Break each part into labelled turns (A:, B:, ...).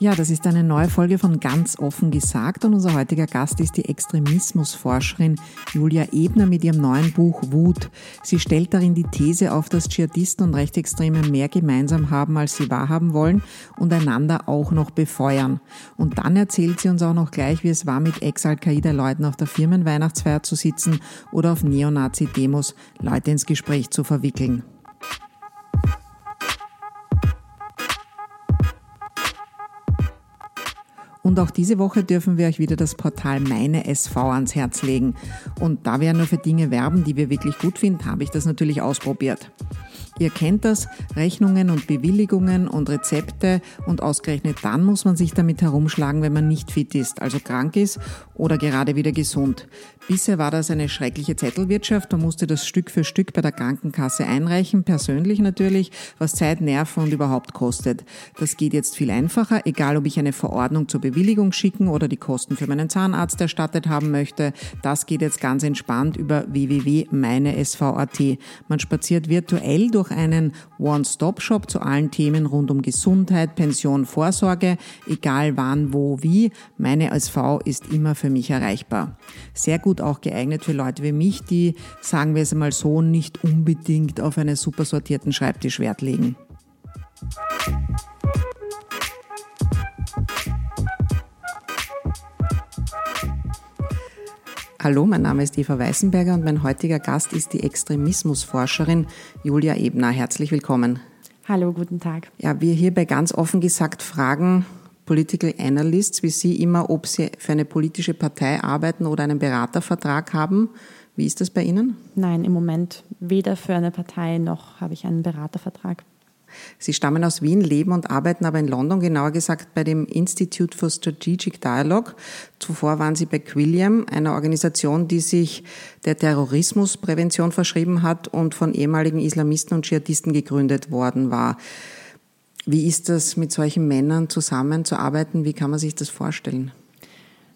A: Ja, das ist eine neue Folge von Ganz offen gesagt und unser heutiger Gast ist die Extremismusforscherin Julia Ebner mit ihrem neuen Buch Wut. Sie stellt darin die These auf, dass Dschihadisten und Rechtsextreme mehr gemeinsam haben, als sie wahrhaben wollen und einander auch noch befeuern. Und dann erzählt sie uns auch noch gleich, wie es war, mit Ex-Al-Qaida-Leuten auf der Firmenweihnachtsfeier zu sitzen oder auf Neonazi-Demos Leute ins Gespräch zu verwickeln. Und auch diese Woche dürfen wir euch wieder das Portal Meine SV ans Herz legen. Und da wir nur für Dinge werben, die wir wirklich gut finden, habe ich das natürlich ausprobiert. Ihr kennt das, Rechnungen und Bewilligungen und Rezepte und ausgerechnet dann muss man sich damit herumschlagen, wenn man nicht fit ist, also krank ist oder gerade wieder gesund. Bisher war das eine schreckliche Zettelwirtschaft. Man musste das Stück für Stück bei der Krankenkasse einreichen, persönlich natürlich, was Zeit, Nerven und überhaupt kostet. Das geht jetzt viel einfacher, egal ob ich eine Verordnung zur Bewilligung schicken oder die Kosten für meinen Zahnarzt erstattet haben möchte. Das geht jetzt ganz entspannt über www.meine.sv.at. Man spaziert virtuell durch einen One-Stop-Shop zu allen Themen rund um Gesundheit, Pension, Vorsorge, egal wann, wo, wie. Meine SV ist immer für mich erreichbar. Sehr gut auch geeignet für Leute wie mich, die, sagen wir es einmal so, nicht unbedingt auf einen super sortierten Schreibtisch Wert legen. Hallo, mein Name ist Eva Weißenberger und mein heutiger Gast ist die Extremismusforscherin Julia Ebner. Herzlich willkommen.
B: Hallo, guten Tag.
A: Ja, wir hier bei ganz offen gesagt fragen Political Analysts wie Sie immer, ob Sie für eine politische Partei arbeiten oder einen Beratervertrag haben. Wie ist das bei Ihnen?
B: Nein, im Moment weder für eine Partei noch habe ich einen Beratervertrag.
A: Sie stammen aus Wien, leben und arbeiten aber in London, genauer gesagt bei dem Institute for Strategic Dialogue. Zuvor waren Sie bei Quilliam, einer Organisation, die sich der Terrorismusprävention verschrieben hat und von ehemaligen Islamisten und Dschihadisten gegründet worden war. Wie ist das, mit solchen Männern zusammenzuarbeiten? Wie kann man sich das vorstellen?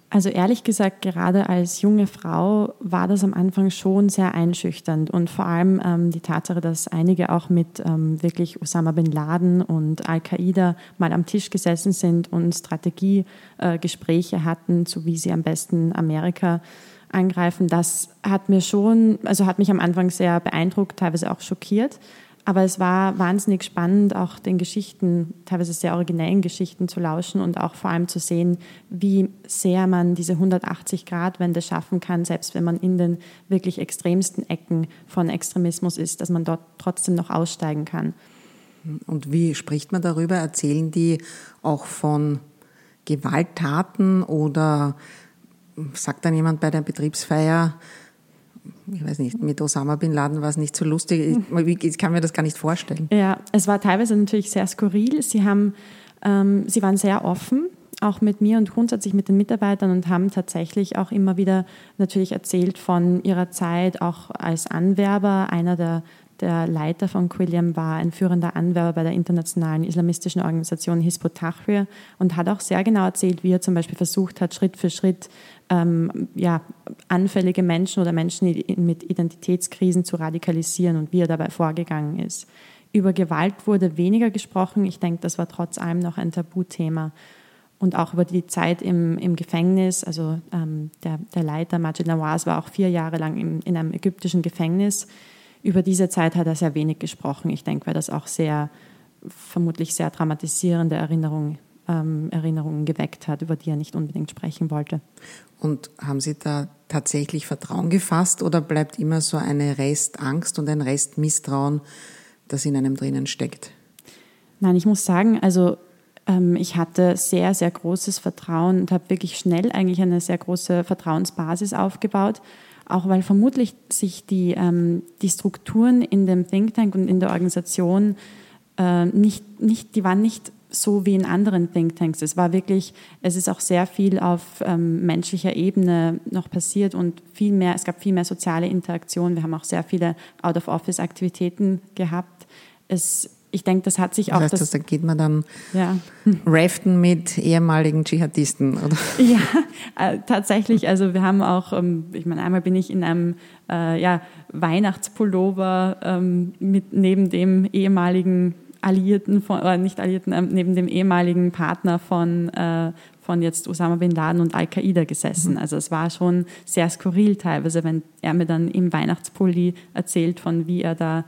B: Also ehrlich gesagt, gerade als junge Frau war das am Anfang schon sehr einschüchternd und vor allem ähm, die Tatsache, dass einige auch mit ähm, wirklich Osama bin Laden und Al-Qaida mal am Tisch gesessen sind und Strategiegespräche äh, hatten, zu wie sie am besten Amerika angreifen, das hat mir schon, also hat mich am Anfang sehr beeindruckt, teilweise auch schockiert. Aber es war wahnsinnig spannend, auch den Geschichten, teilweise sehr originellen Geschichten zu lauschen und auch vor allem zu sehen, wie sehr man diese 180-Grad-Wende schaffen kann, selbst wenn man in den wirklich extremsten Ecken von Extremismus ist, dass man dort trotzdem noch aussteigen kann.
A: Und wie spricht man darüber? Erzählen die auch von Gewalttaten oder sagt dann jemand bei der Betriebsfeier, ich weiß nicht, mit Osama Bin Laden war es nicht so lustig. Ich, ich, kann mir das gar nicht vorstellen.
B: Ja, es war teilweise natürlich sehr skurril. Sie, haben, ähm, sie waren sehr offen, auch mit mir und grundsätzlich mit den Mitarbeitern und haben tatsächlich auch immer wieder natürlich erzählt von ihrer Zeit auch als Anwerber. Einer der, der Leiter von Quilliam war ein führender Anwerber bei der internationalen islamistischen Organisation Hizb Tahrir und hat auch sehr genau erzählt, wie er zum Beispiel versucht hat, Schritt für Schritt ähm, ja, anfällige Menschen oder Menschen mit Identitätskrisen zu radikalisieren und wie er dabei vorgegangen ist. Über Gewalt wurde weniger gesprochen. Ich denke, das war trotz allem noch ein Tabuthema. Und auch über die Zeit im, im Gefängnis. Also ähm, der, der Leiter Majid Nawaz war auch vier Jahre lang im, in einem ägyptischen Gefängnis. Über diese Zeit hat er sehr wenig gesprochen. Ich denke, weil das auch sehr vermutlich sehr dramatisierende Erinnerungen, ähm, Erinnerungen geweckt hat, über die er nicht unbedingt sprechen wollte.
A: Und haben Sie da tatsächlich Vertrauen gefasst oder bleibt immer so eine Restangst und ein Restmisstrauen, das in einem drinnen steckt?
B: Nein, ich muss sagen, also ähm, ich hatte sehr, sehr großes Vertrauen und habe wirklich schnell eigentlich eine sehr große Vertrauensbasis aufgebaut, auch weil vermutlich sich die, ähm, die Strukturen in dem Think Tank und in der Organisation äh, nicht, nicht, die waren nicht so wie in anderen Thinktanks. Es war wirklich, es ist auch sehr viel auf ähm, menschlicher Ebene noch passiert und viel mehr, es gab viel mehr soziale Interaktion. Wir haben auch sehr viele Out-of-Office-Aktivitäten gehabt. Es, ich denke, das hat sich
A: das
B: auch.
A: Heißt, das, da geht man dann ja. raften mit ehemaligen Dschihadisten, oder?
B: Ja, äh, tatsächlich. Also wir haben auch, ähm, ich meine, einmal bin ich in einem äh, ja, Weihnachtspullover ähm, mit neben dem ehemaligen Alliierten, von, oder nicht Alliierten, äh, neben dem ehemaligen Partner von, äh, von jetzt Osama Bin Laden und Al-Qaida gesessen. Mhm. Also es war schon sehr skurril teilweise, wenn er mir dann im Weihnachtspulli erzählt, von wie er da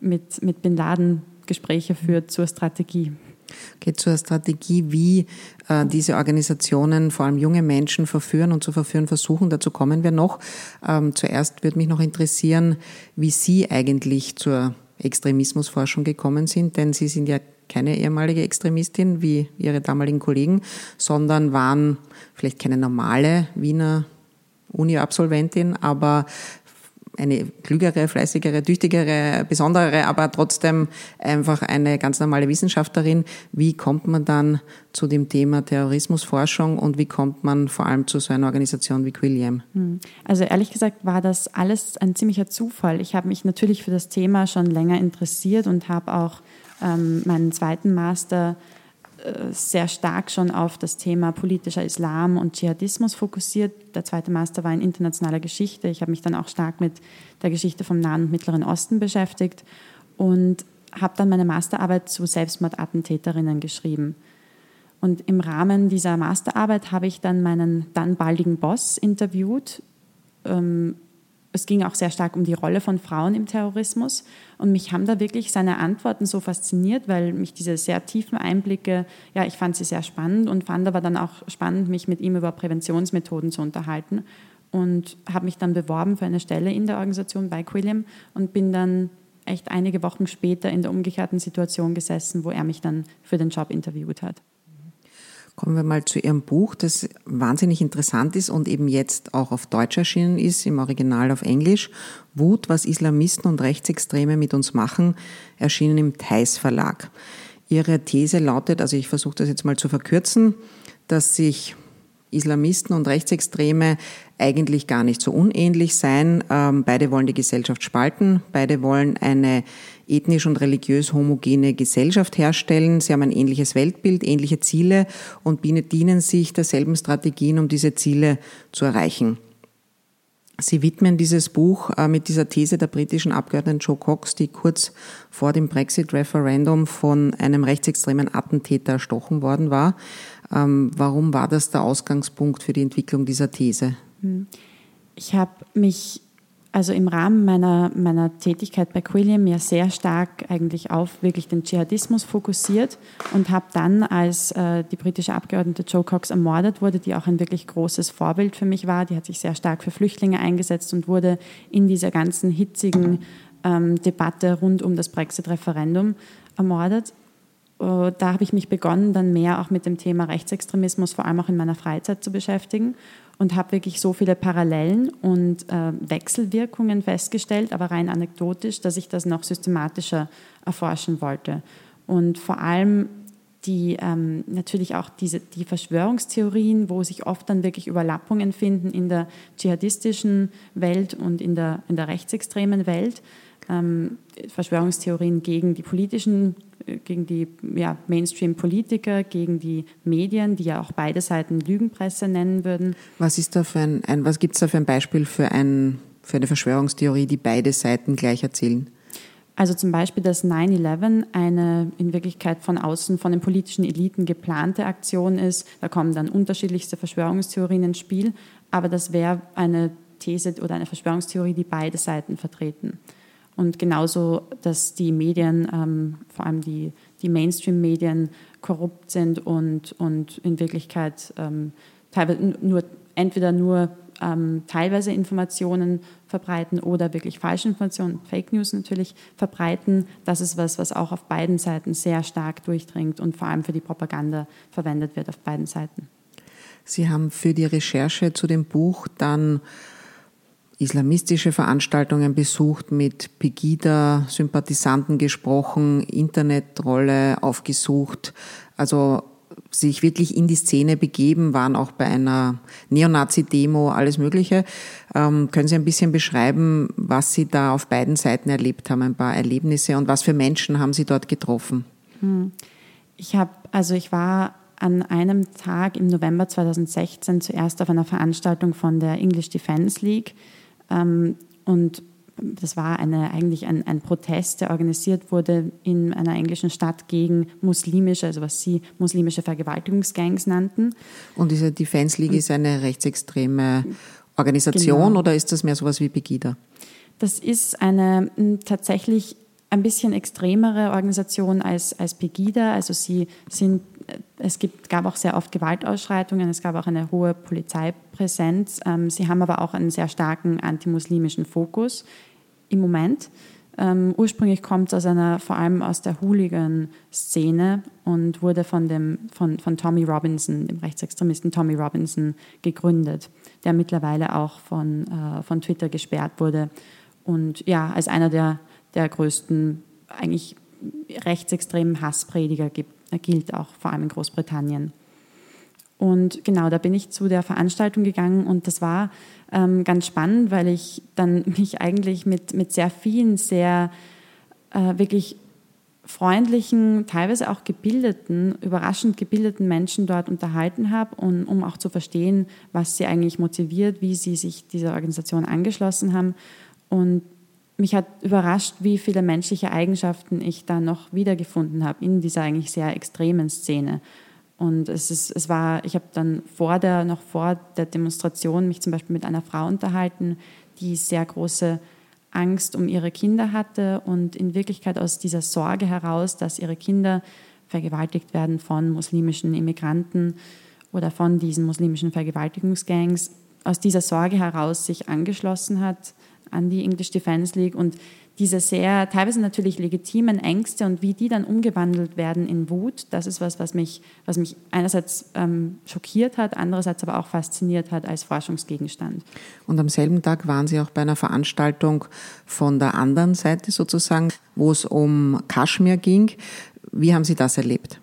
B: mit, mit Bin Laden Gespräche führt zur Strategie.
A: Geht zur Strategie, wie äh, diese Organisationen vor allem junge Menschen verführen und zu verführen versuchen. Dazu kommen wir noch. Ähm, zuerst würde mich noch interessieren, wie Sie eigentlich zur Extremismusforschung gekommen sind, denn Sie sind ja keine ehemalige Extremistin wie Ihre damaligen Kollegen, sondern waren vielleicht keine normale Wiener Uni-Absolventin, aber eine klügere, fleißigere, tüchtigere, besondere, aber trotzdem einfach eine ganz normale Wissenschaftlerin. Wie kommt man dann zu dem Thema Terrorismusforschung und wie kommt man vor allem zu so einer Organisation wie Quilliam?
B: Hm. Also ehrlich gesagt war das alles ein ziemlicher Zufall. Ich habe mich natürlich für das Thema schon länger interessiert und habe auch ähm, meinen zweiten Master sehr stark schon auf das Thema politischer Islam und Dschihadismus fokussiert. Der zweite Master war in internationaler Geschichte. Ich habe mich dann auch stark mit der Geschichte vom Nahen und Mittleren Osten beschäftigt und habe dann meine Masterarbeit zu Selbstmordattentäterinnen geschrieben. Und im Rahmen dieser Masterarbeit habe ich dann meinen dann baldigen Boss interviewt, ähm, es ging auch sehr stark um die Rolle von Frauen im Terrorismus. Und mich haben da wirklich seine Antworten so fasziniert, weil mich diese sehr tiefen Einblicke, ja, ich fand sie sehr spannend und fand aber dann auch spannend, mich mit ihm über Präventionsmethoden zu unterhalten. Und habe mich dann beworben für eine Stelle in der Organisation bei Quilliam und bin dann echt einige Wochen später in der umgekehrten Situation gesessen, wo er mich dann für den Job interviewt hat.
A: Kommen wir mal zu Ihrem Buch, das wahnsinnig interessant ist und eben jetzt auch auf Deutsch erschienen ist, im Original auf Englisch. Wut, was Islamisten und Rechtsextreme mit uns machen, erschienen im Theis Verlag. Ihre These lautet, also ich versuche das jetzt mal zu verkürzen, dass sich Islamisten und Rechtsextreme eigentlich gar nicht so unähnlich sein. Ähm, beide wollen die Gesellschaft spalten, beide wollen eine ethnisch und religiös homogene Gesellschaft herstellen. Sie haben ein ähnliches Weltbild, ähnliche Ziele und dienen sich derselben Strategien, um diese Ziele zu erreichen. Sie widmen dieses Buch äh, mit dieser These der britischen Abgeordneten Joe Cox, die kurz vor dem Brexit-Referendum von einem rechtsextremen Attentäter erstochen worden war. Ähm, warum war das der Ausgangspunkt für die Entwicklung dieser These? Hm.
B: Ich habe mich also im Rahmen meiner, meiner Tätigkeit bei Quilliam ja sehr stark eigentlich auf wirklich den Dschihadismus fokussiert und habe dann, als äh, die britische Abgeordnete Joe Cox ermordet wurde, die auch ein wirklich großes Vorbild für mich war, die hat sich sehr stark für Flüchtlinge eingesetzt und wurde in dieser ganzen hitzigen ähm, Debatte rund um das Brexit-Referendum ermordet. Uh, da habe ich mich begonnen, dann mehr auch mit dem Thema Rechtsextremismus, vor allem auch in meiner Freizeit zu beschäftigen und habe wirklich so viele Parallelen und äh, Wechselwirkungen festgestellt, aber rein anekdotisch, dass ich das noch systematischer erforschen wollte. Und vor allem die ähm, natürlich auch diese, die Verschwörungstheorien, wo sich oft dann wirklich Überlappungen finden in der dschihadistischen Welt und in der, in der rechtsextremen Welt. Ähm, Verschwörungstheorien gegen die politischen gegen die ja, Mainstream-Politiker, gegen die Medien, die ja auch beide Seiten Lügenpresse nennen würden.
A: Was ist da für ein, ein was gibt es da für ein Beispiel für, ein, für eine Verschwörungstheorie, die beide Seiten gleich erzählen?
B: Also zum Beispiel, dass 9-11 eine in Wirklichkeit von außen von den politischen Eliten geplante Aktion ist. Da kommen dann unterschiedlichste Verschwörungstheorien ins Spiel, aber das wäre eine These oder eine Verschwörungstheorie, die beide Seiten vertreten. Und genauso, dass die Medien, ähm, vor allem die, die Mainstream-Medien korrupt sind und, und in Wirklichkeit ähm, teilweise nur, entweder nur ähm, teilweise Informationen verbreiten oder wirklich falsche Informationen, Fake News natürlich verbreiten. Das ist was, was auch auf beiden Seiten sehr stark durchdringt und vor allem für die Propaganda verwendet wird auf beiden Seiten.
A: Sie haben für die Recherche zu dem Buch dann islamistische Veranstaltungen besucht, mit Pegida-Sympathisanten gesprochen, Internetrolle aufgesucht, also sich wirklich in die Szene begeben, waren auch bei einer Neonazi-Demo, alles Mögliche. Ähm, können Sie ein bisschen beschreiben, was Sie da auf beiden Seiten erlebt haben, ein paar Erlebnisse und was für Menschen haben Sie dort getroffen? Hm.
B: Ich habe, also ich war an einem Tag im November 2016 zuerst auf einer Veranstaltung von der English Defense League und das war eine, eigentlich ein, ein, Protest, der organisiert wurde in einer englischen Stadt gegen muslimische, also was sie muslimische Vergewaltigungsgangs nannten.
A: Und diese Defense League ist eine rechtsextreme Organisation genau. oder ist das mehr sowas wie Pegida?
B: Das ist eine tatsächlich ein bisschen extremere Organisation als, als Pegida. Also sie sind, es gibt, gab auch sehr oft Gewaltausschreitungen, es gab auch eine hohe Polizeipräsenz. Ähm, sie haben aber auch einen sehr starken antimuslimischen Fokus im Moment. Ähm, ursprünglich kommt es aus einer, vor allem aus der Hooligan-Szene und wurde von, dem, von, von Tommy Robinson, dem Rechtsextremisten Tommy Robinson, gegründet, der mittlerweile auch von, äh, von Twitter gesperrt wurde und ja, als einer der, der größten, eigentlich rechtsextremen Hassprediger gibt, gilt, auch vor allem in Großbritannien. Und genau, da bin ich zu der Veranstaltung gegangen und das war ähm, ganz spannend, weil ich dann mich eigentlich mit, mit sehr vielen, sehr äh, wirklich freundlichen, teilweise auch gebildeten, überraschend gebildeten Menschen dort unterhalten habe, und, um auch zu verstehen, was sie eigentlich motiviert, wie sie sich dieser Organisation angeschlossen haben. Und mich hat überrascht, wie viele menschliche Eigenschaften ich da noch wiedergefunden habe in dieser eigentlich sehr extremen Szene. Und es, ist, es war, ich habe dann vor der, noch vor der Demonstration mich zum Beispiel mit einer Frau unterhalten, die sehr große Angst um ihre Kinder hatte und in Wirklichkeit aus dieser Sorge heraus, dass ihre Kinder vergewaltigt werden von muslimischen Immigranten oder von diesen muslimischen Vergewaltigungsgangs, aus dieser Sorge heraus sich angeschlossen hat an die English Defense League und diese sehr, teilweise natürlich legitimen Ängste und wie die dann umgewandelt werden in Wut, das ist was, was mich, was mich einerseits ähm, schockiert hat, andererseits aber auch fasziniert hat als Forschungsgegenstand.
A: Und am selben Tag waren Sie auch bei einer Veranstaltung von der anderen Seite sozusagen, wo es um Kaschmir ging. Wie haben Sie das erlebt?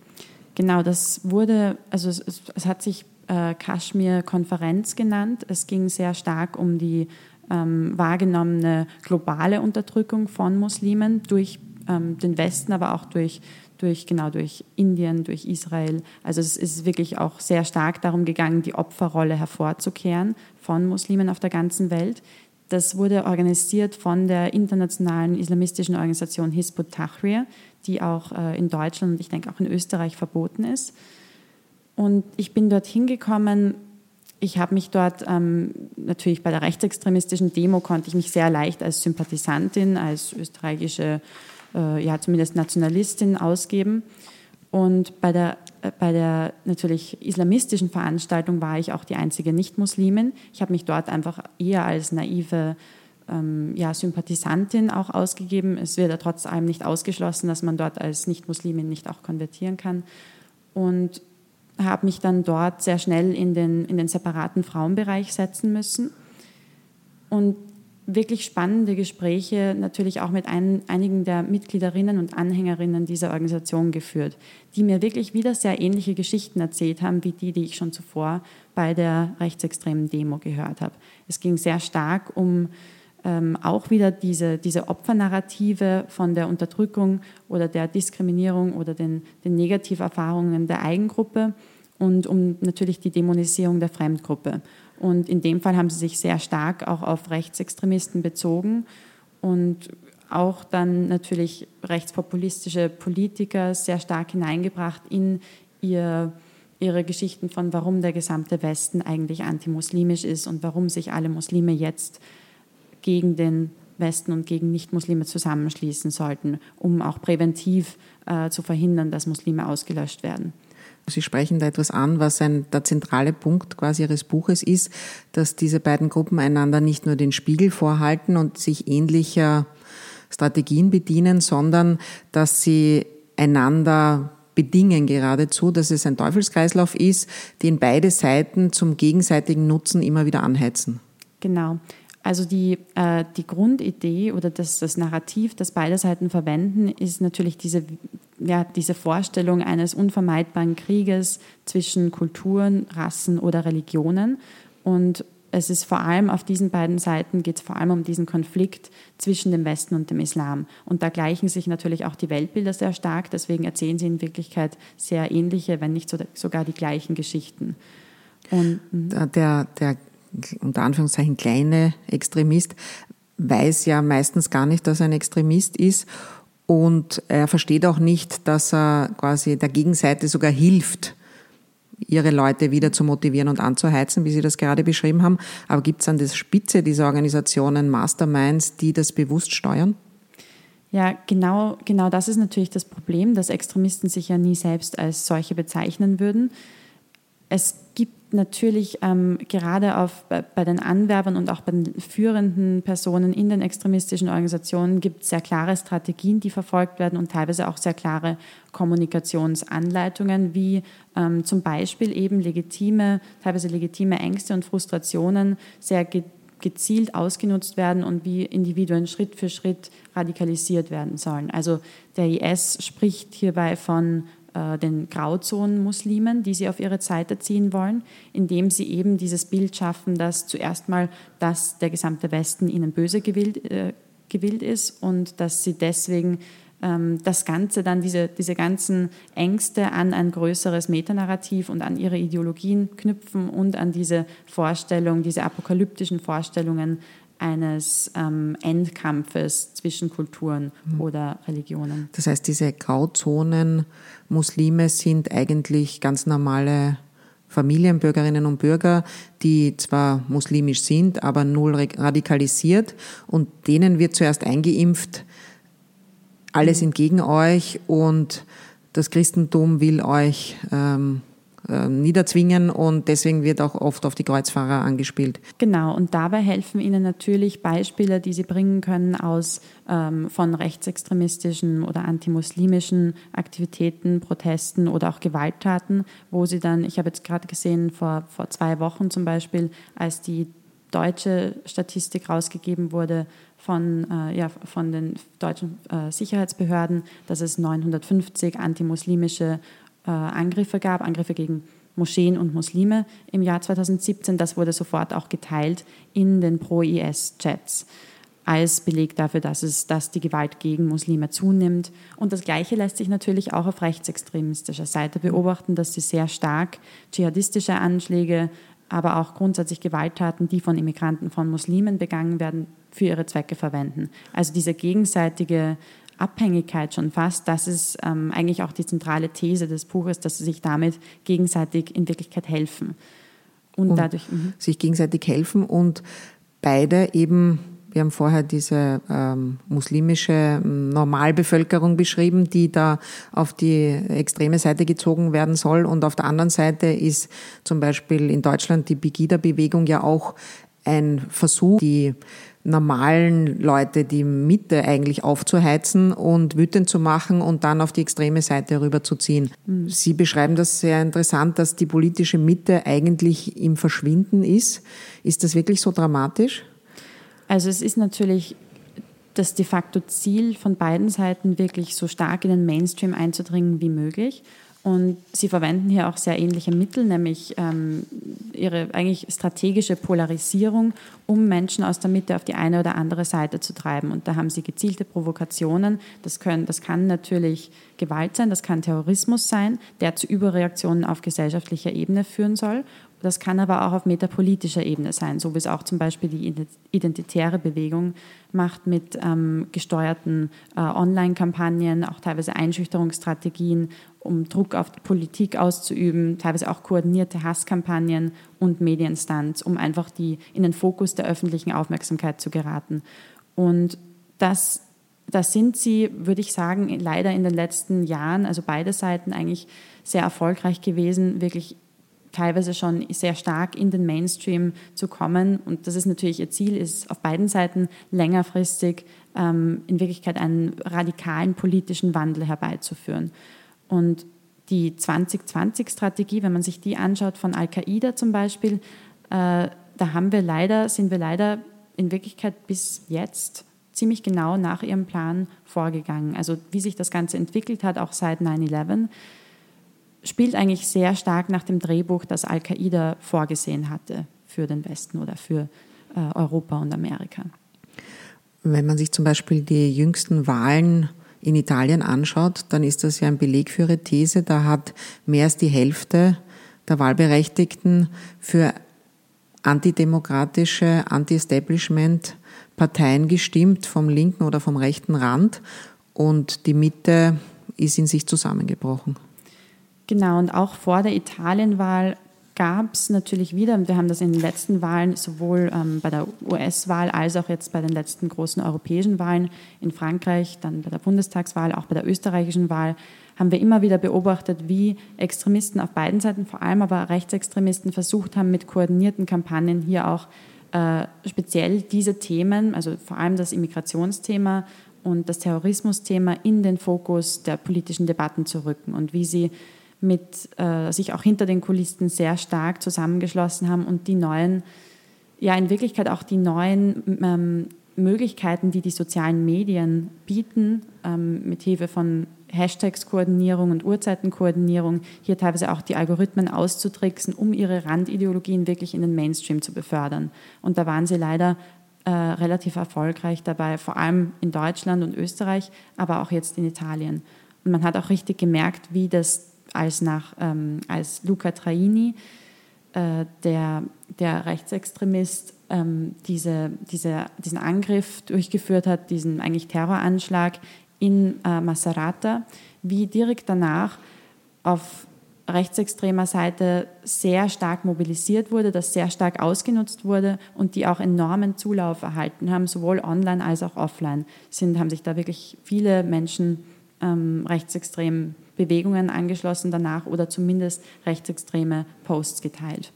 B: Genau, das wurde, also es, es hat sich äh, Kaschmir-Konferenz genannt. Es ging sehr stark um die ähm, wahrgenommene globale Unterdrückung von Muslimen durch ähm, den Westen, aber auch durch, durch, genau, durch Indien, durch Israel. Also es ist wirklich auch sehr stark darum gegangen, die Opferrolle hervorzukehren von Muslimen auf der ganzen Welt. Das wurde organisiert von der internationalen islamistischen Organisation Hizb ut-Tahrir, die auch äh, in Deutschland und ich denke auch in Österreich verboten ist. Und ich bin dorthin gekommen ich habe mich dort ähm, natürlich bei der rechtsextremistischen Demo konnte ich mich sehr leicht als Sympathisantin, als österreichische, äh, ja zumindest Nationalistin ausgeben. Und bei der, äh, bei der natürlich islamistischen Veranstaltung war ich auch die einzige Nicht-Muslimin. Ich habe mich dort einfach eher als naive ähm, ja, Sympathisantin auch ausgegeben. Es wird ja trotz allem nicht ausgeschlossen, dass man dort als Nicht-Muslimin nicht auch konvertieren kann. Und habe mich dann dort sehr schnell in den, in den separaten Frauenbereich setzen müssen und wirklich spannende Gespräche natürlich auch mit ein, einigen der Mitgliederinnen und Anhängerinnen dieser Organisation geführt, die mir wirklich wieder sehr ähnliche Geschichten erzählt haben, wie die, die ich schon zuvor bei der rechtsextremen Demo gehört habe. Es ging sehr stark um ähm, auch wieder diese, diese Opfernarrative von der Unterdrückung oder der Diskriminierung oder den, den Negativerfahrungen der Eigengruppe und um natürlich die Dämonisierung der Fremdgruppe. Und in dem Fall haben sie sich sehr stark auch auf Rechtsextremisten bezogen und auch dann natürlich rechtspopulistische Politiker sehr stark hineingebracht in ihr, ihre Geschichten von, warum der gesamte Westen eigentlich antimuslimisch ist und warum sich alle Muslime jetzt gegen den Westen und gegen Nichtmuslime zusammenschließen sollten, um auch präventiv äh, zu verhindern, dass Muslime ausgelöscht werden.
A: Sie sprechen da etwas an, was ein, der zentrale Punkt quasi Ihres Buches ist, dass diese beiden Gruppen einander nicht nur den Spiegel vorhalten und sich ähnlicher Strategien bedienen, sondern dass sie einander bedingen geradezu, dass es ein Teufelskreislauf ist, den beide Seiten zum gegenseitigen Nutzen immer wieder anheizen.
B: Genau. Also die, äh, die Grundidee oder das, das Narrativ, das beide Seiten verwenden, ist natürlich diese, ja, diese Vorstellung eines unvermeidbaren Krieges zwischen Kulturen, Rassen oder Religionen. Und es ist vor allem auf diesen beiden Seiten geht es vor allem um diesen Konflikt zwischen dem Westen und dem Islam. Und da gleichen sich natürlich auch die Weltbilder sehr stark. Deswegen erzählen sie in Wirklichkeit sehr ähnliche, wenn nicht sogar die gleichen Geschichten.
A: Und, mhm. der, der unter Anführungszeichen kleine Extremist weiß ja meistens gar nicht, dass er ein Extremist ist und er versteht auch nicht, dass er quasi der Gegenseite sogar hilft, ihre Leute wieder zu motivieren und anzuheizen, wie Sie das gerade beschrieben haben. Aber gibt es an der Spitze dieser Organisationen Masterminds, die das bewusst steuern?
B: Ja, genau, genau das ist natürlich das Problem, dass Extremisten sich ja nie selbst als solche bezeichnen würden. Es gibt natürlich ähm, gerade auf, bei, den Anwerbern und auch bei den führenden Personen in den extremistischen Organisationen gibt es sehr klare Strategien, die verfolgt werden und teilweise auch sehr klare Kommunikationsanleitungen, wie ähm, zum Beispiel eben legitime, teilweise legitime Ängste und Frustrationen sehr ge gezielt ausgenutzt werden und wie Individuen Schritt für Schritt radikalisiert werden sollen. Also der IS spricht hierbei von äh, den Grauzonen-Muslimen, die sie auf ihre Seite ziehen wollen, indem sie eben dieses Bild schaffen, dass zuerst mal, dass der gesamte Westen ihnen böse gewillt, äh, gewillt ist und dass sie deswegen ähm, das Ganze dann, diese, diese ganzen Ängste an ein größeres Metanarrativ und an ihre Ideologien knüpfen und an diese Vorstellung, diese apokalyptischen Vorstellungen eines ähm, Endkampfes zwischen Kulturen mhm. oder Religionen.
A: Das heißt, diese Grauzonen Muslime sind eigentlich ganz normale Familienbürgerinnen und Bürger, die zwar muslimisch sind, aber null radikalisiert und denen wird zuerst eingeimpft, alle sind gegen euch und das Christentum will euch ähm, äh, niederzwingen und deswegen wird auch oft auf die Kreuzfahrer angespielt.
B: Genau, und dabei helfen Ihnen natürlich Beispiele, die Sie bringen können aus ähm, von rechtsextremistischen oder antimuslimischen Aktivitäten, Protesten oder auch Gewalttaten, wo Sie dann, ich habe jetzt gerade gesehen, vor, vor zwei Wochen zum Beispiel, als die deutsche Statistik rausgegeben wurde von, äh, ja, von den deutschen äh, Sicherheitsbehörden, dass es 950 antimuslimische äh, Angriffe gab, Angriffe gegen Moscheen und Muslime im Jahr 2017. Das wurde sofort auch geteilt in den Pro-IS-Chats als Beleg dafür, dass, es, dass die Gewalt gegen Muslime zunimmt. Und das Gleiche lässt sich natürlich auch auf rechtsextremistischer Seite beobachten, dass sie sehr stark dschihadistische Anschläge, aber auch grundsätzlich Gewalttaten, die von Immigranten, von Muslimen begangen werden, für ihre Zwecke verwenden. Also diese gegenseitige Abhängigkeit schon fast, das ist ähm, eigentlich auch die zentrale These des Buches, dass sie sich damit gegenseitig in Wirklichkeit helfen.
A: Und, und dadurch. Mh. Sich gegenseitig helfen und beide eben, wir haben vorher diese ähm, muslimische Normalbevölkerung beschrieben, die da auf die extreme Seite gezogen werden soll. Und auf der anderen Seite ist zum Beispiel in Deutschland die Pegida-Bewegung ja auch ein Versuch, die normalen Leute die Mitte eigentlich aufzuheizen und wütend zu machen und dann auf die extreme Seite rüberzuziehen. Mhm. Sie beschreiben das sehr interessant, dass die politische Mitte eigentlich im Verschwinden ist. Ist das wirklich so dramatisch?
B: Also es ist natürlich das de facto Ziel von beiden Seiten, wirklich so stark in den Mainstream einzudringen wie möglich. Und sie verwenden hier auch sehr ähnliche Mittel, nämlich ähm, ihre eigentlich strategische Polarisierung, um Menschen aus der Mitte auf die eine oder andere Seite zu treiben. Und da haben sie gezielte Provokationen. Das, können, das kann natürlich Gewalt sein, das kann Terrorismus sein, der zu Überreaktionen auf gesellschaftlicher Ebene führen soll. Das kann aber auch auf metapolitischer Ebene sein, so wie es auch zum Beispiel die identitäre Bewegung macht mit ähm, gesteuerten äh, Online-Kampagnen, auch teilweise Einschüchterungsstrategien, um Druck auf die Politik auszuüben, teilweise auch koordinierte Hasskampagnen und Medienstunts, um einfach die, in den Fokus der öffentlichen Aufmerksamkeit zu geraten. Und das, das sind sie, würde ich sagen, leider in den letzten Jahren, also beide Seiten eigentlich sehr erfolgreich gewesen, wirklich teilweise schon sehr stark in den Mainstream zu kommen. Und das ist natürlich ihr Ziel, ist auf beiden Seiten längerfristig ähm, in Wirklichkeit einen radikalen politischen Wandel herbeizuführen. Und die 2020-Strategie, wenn man sich die anschaut von Al-Qaida zum Beispiel, äh, da haben wir leider, sind wir leider in Wirklichkeit bis jetzt ziemlich genau nach ihrem Plan vorgegangen. Also wie sich das Ganze entwickelt hat, auch seit 9-11, spielt eigentlich sehr stark nach dem Drehbuch, das Al-Qaida vorgesehen hatte für den Westen oder für äh, Europa und Amerika.
A: Wenn man sich zum Beispiel die jüngsten Wahlen in Italien anschaut, dann ist das ja ein Beleg für Ihre These. Da hat mehr als die Hälfte der Wahlberechtigten für antidemokratische, Anti-Establishment-Parteien gestimmt, vom linken oder vom rechten Rand. Und die Mitte ist in sich zusammengebrochen.
B: Genau, und auch vor der Italienwahl gab es natürlich wieder, und wir haben das in den letzten Wahlen, sowohl ähm, bei der US-Wahl als auch jetzt bei den letzten großen europäischen Wahlen in Frankreich, dann bei der Bundestagswahl, auch bei der österreichischen Wahl, haben wir immer wieder beobachtet, wie Extremisten auf beiden Seiten, vor allem aber Rechtsextremisten, versucht haben, mit koordinierten Kampagnen hier auch äh, speziell diese Themen, also vor allem das Immigrationsthema und das Terrorismusthema in den Fokus der politischen Debatten zu rücken und wie sie mit äh, sich auch hinter den Kulissen sehr stark zusammengeschlossen haben und die neuen, ja in Wirklichkeit auch die neuen ähm, Möglichkeiten, die die sozialen Medien bieten, ähm, mit Hilfe von Hashtags-Koordinierung und Uhrzeitenkoordinierung, hier teilweise auch die Algorithmen auszutricksen, um ihre Randideologien wirklich in den Mainstream zu befördern. Und da waren sie leider äh, relativ erfolgreich dabei, vor allem in Deutschland und Österreich, aber auch jetzt in Italien. Und man hat auch richtig gemerkt, wie das als, nach, ähm, als Luca Traini, äh, der, der Rechtsextremist, ähm, diese, diese, diesen Angriff durchgeführt hat, diesen eigentlich Terroranschlag in äh, Macerata, wie direkt danach auf rechtsextremer Seite sehr stark mobilisiert wurde, das sehr stark ausgenutzt wurde und die auch enormen Zulauf erhalten haben, sowohl online als auch offline. Sind, haben sich da wirklich viele Menschen ähm, rechtsextrem Bewegungen angeschlossen danach oder zumindest rechtsextreme Posts geteilt.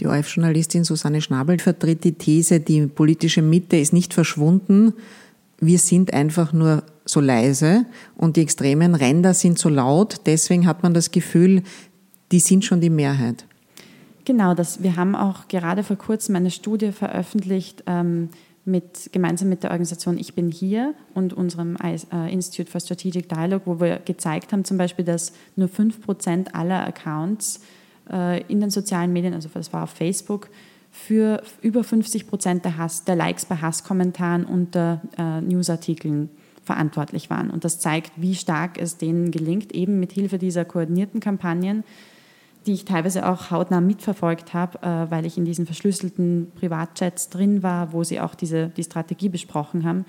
A: Die ORF-Journalistin Susanne Schnabel vertritt die These, die politische Mitte ist nicht verschwunden, wir sind einfach nur so leise und die extremen Ränder sind so laut, deswegen hat man das Gefühl, die sind schon die Mehrheit.
B: Genau, das, wir haben auch gerade vor kurzem eine Studie veröffentlicht, ähm, mit, gemeinsam mit der Organisation Ich bin hier und unserem äh, Institute for Strategic Dialogue, wo wir gezeigt haben zum Beispiel, dass nur 5% aller Accounts äh, in den sozialen Medien, also das war auf Facebook, für über 50 der, Hass, der Likes bei Hasskommentaren unter äh, Newsartikeln verantwortlich waren. Und das zeigt, wie stark es denen gelingt, eben mit Hilfe dieser koordinierten Kampagnen die ich teilweise auch hautnah mitverfolgt habe, äh, weil ich in diesen verschlüsselten Privatchats drin war, wo sie auch diese, die Strategie besprochen haben,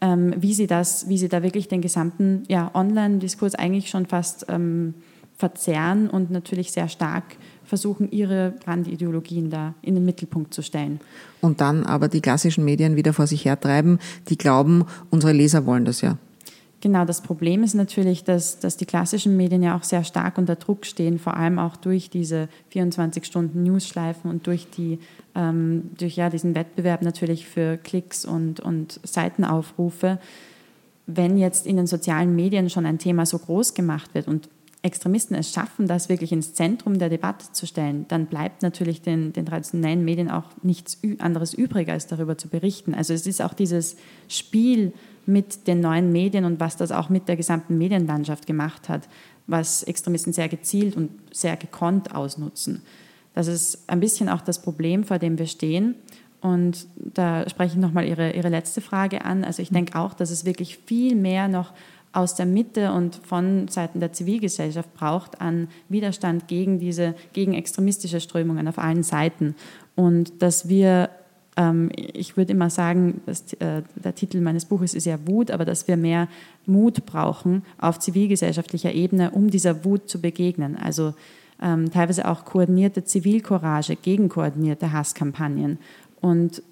B: ähm, wie, sie das, wie sie da wirklich den gesamten ja, Online-Diskurs eigentlich schon fast ähm, verzerren und natürlich sehr stark versuchen, ihre Brandideologien da in den Mittelpunkt zu stellen.
A: Und dann aber die klassischen Medien wieder vor sich hertreiben, die glauben, unsere Leser wollen das ja.
B: Genau, das Problem ist natürlich, dass, dass die klassischen Medien ja auch sehr stark unter Druck stehen, vor allem auch durch diese 24-Stunden-Newsschleifen und durch, die, ähm, durch ja, diesen Wettbewerb natürlich für Klicks und, und Seitenaufrufe. Wenn jetzt in den sozialen Medien schon ein Thema so groß gemacht wird und Extremisten es schaffen, das wirklich ins Zentrum der Debatte zu stellen, dann bleibt natürlich den, den traditionellen Medien auch nichts anderes übrig, als darüber zu berichten. Also es ist auch dieses Spiel, mit den neuen Medien und was das auch mit der gesamten Medienlandschaft gemacht hat, was Extremisten sehr gezielt und sehr gekonnt ausnutzen. Das ist ein bisschen auch das Problem, vor dem wir stehen. Und da spreche ich nochmal Ihre, Ihre letzte Frage an. Also ich denke auch, dass es wirklich viel mehr noch aus der Mitte und von Seiten der Zivilgesellschaft braucht an Widerstand gegen diese, gegen extremistische Strömungen auf allen Seiten. Und dass wir ich würde immer sagen, dass, äh, der Titel meines Buches ist ja Wut, aber dass wir mehr Mut brauchen auf zivilgesellschaftlicher Ebene, um dieser Wut zu begegnen. Also ähm, teilweise auch koordinierte Zivilcourage gegen koordinierte Hasskampagnen und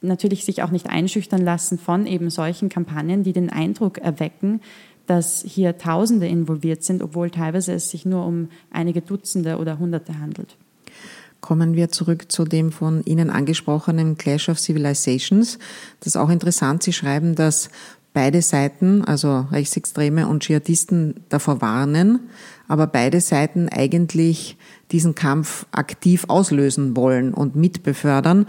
B: natürlich sich auch nicht einschüchtern lassen von eben solchen Kampagnen, die den Eindruck erwecken, dass hier Tausende involviert sind, obwohl teilweise es sich nur um einige Dutzende oder Hunderte handelt.
A: Kommen wir zurück zu dem von Ihnen angesprochenen Clash of Civilizations. Das ist auch interessant. Sie schreiben, dass beide Seiten, also Rechtsextreme und Dschihadisten, davor warnen, aber beide Seiten eigentlich diesen Kampf aktiv auslösen wollen und mitbefördern.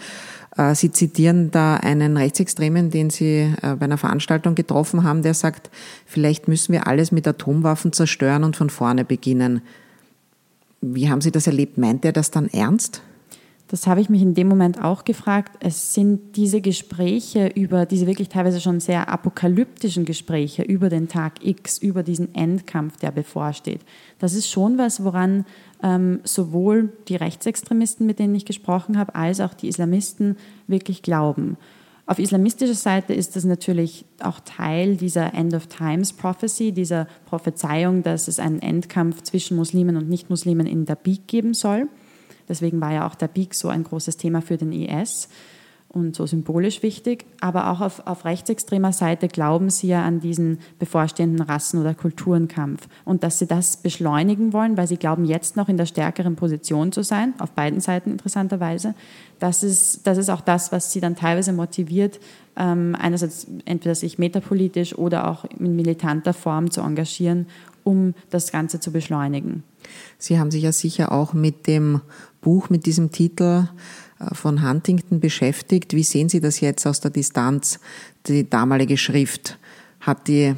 A: Äh, Sie zitieren da einen Rechtsextremen, den Sie äh, bei einer Veranstaltung getroffen haben, der sagt, vielleicht müssen wir alles mit Atomwaffen zerstören und von vorne beginnen. Wie haben Sie das erlebt? Meint er das dann ernst?
B: Das habe ich mich in dem Moment auch gefragt. Es sind diese Gespräche über, diese wirklich teilweise schon sehr apokalyptischen Gespräche über den Tag X, über diesen Endkampf, der bevorsteht. Das ist schon was, woran ähm, sowohl die Rechtsextremisten, mit denen ich gesprochen habe, als auch die Islamisten wirklich glauben. Auf islamistischer Seite ist das natürlich auch Teil dieser End of Times Prophecy, dieser Prophezeiung, dass es einen Endkampf zwischen Muslimen und Nichtmuslimen in der Beak geben soll. Deswegen war ja auch der Beak so ein großes Thema für den IS und so symbolisch wichtig. Aber auch auf, auf rechtsextremer Seite glauben sie ja an diesen bevorstehenden Rassen- oder Kulturenkampf und dass sie das beschleunigen wollen, weil sie glauben, jetzt noch in der stärkeren Position zu sein, auf beiden Seiten interessanterweise. Das ist, das ist auch das, was sie dann teilweise motiviert, ähm, einerseits entweder sich metapolitisch oder auch in militanter Form zu engagieren, um das Ganze zu beschleunigen.
A: Sie haben sich ja sicher auch mit dem Buch, mit diesem Titel von Huntington beschäftigt. Wie sehen Sie das jetzt aus der Distanz? Die damalige Schrift, hat die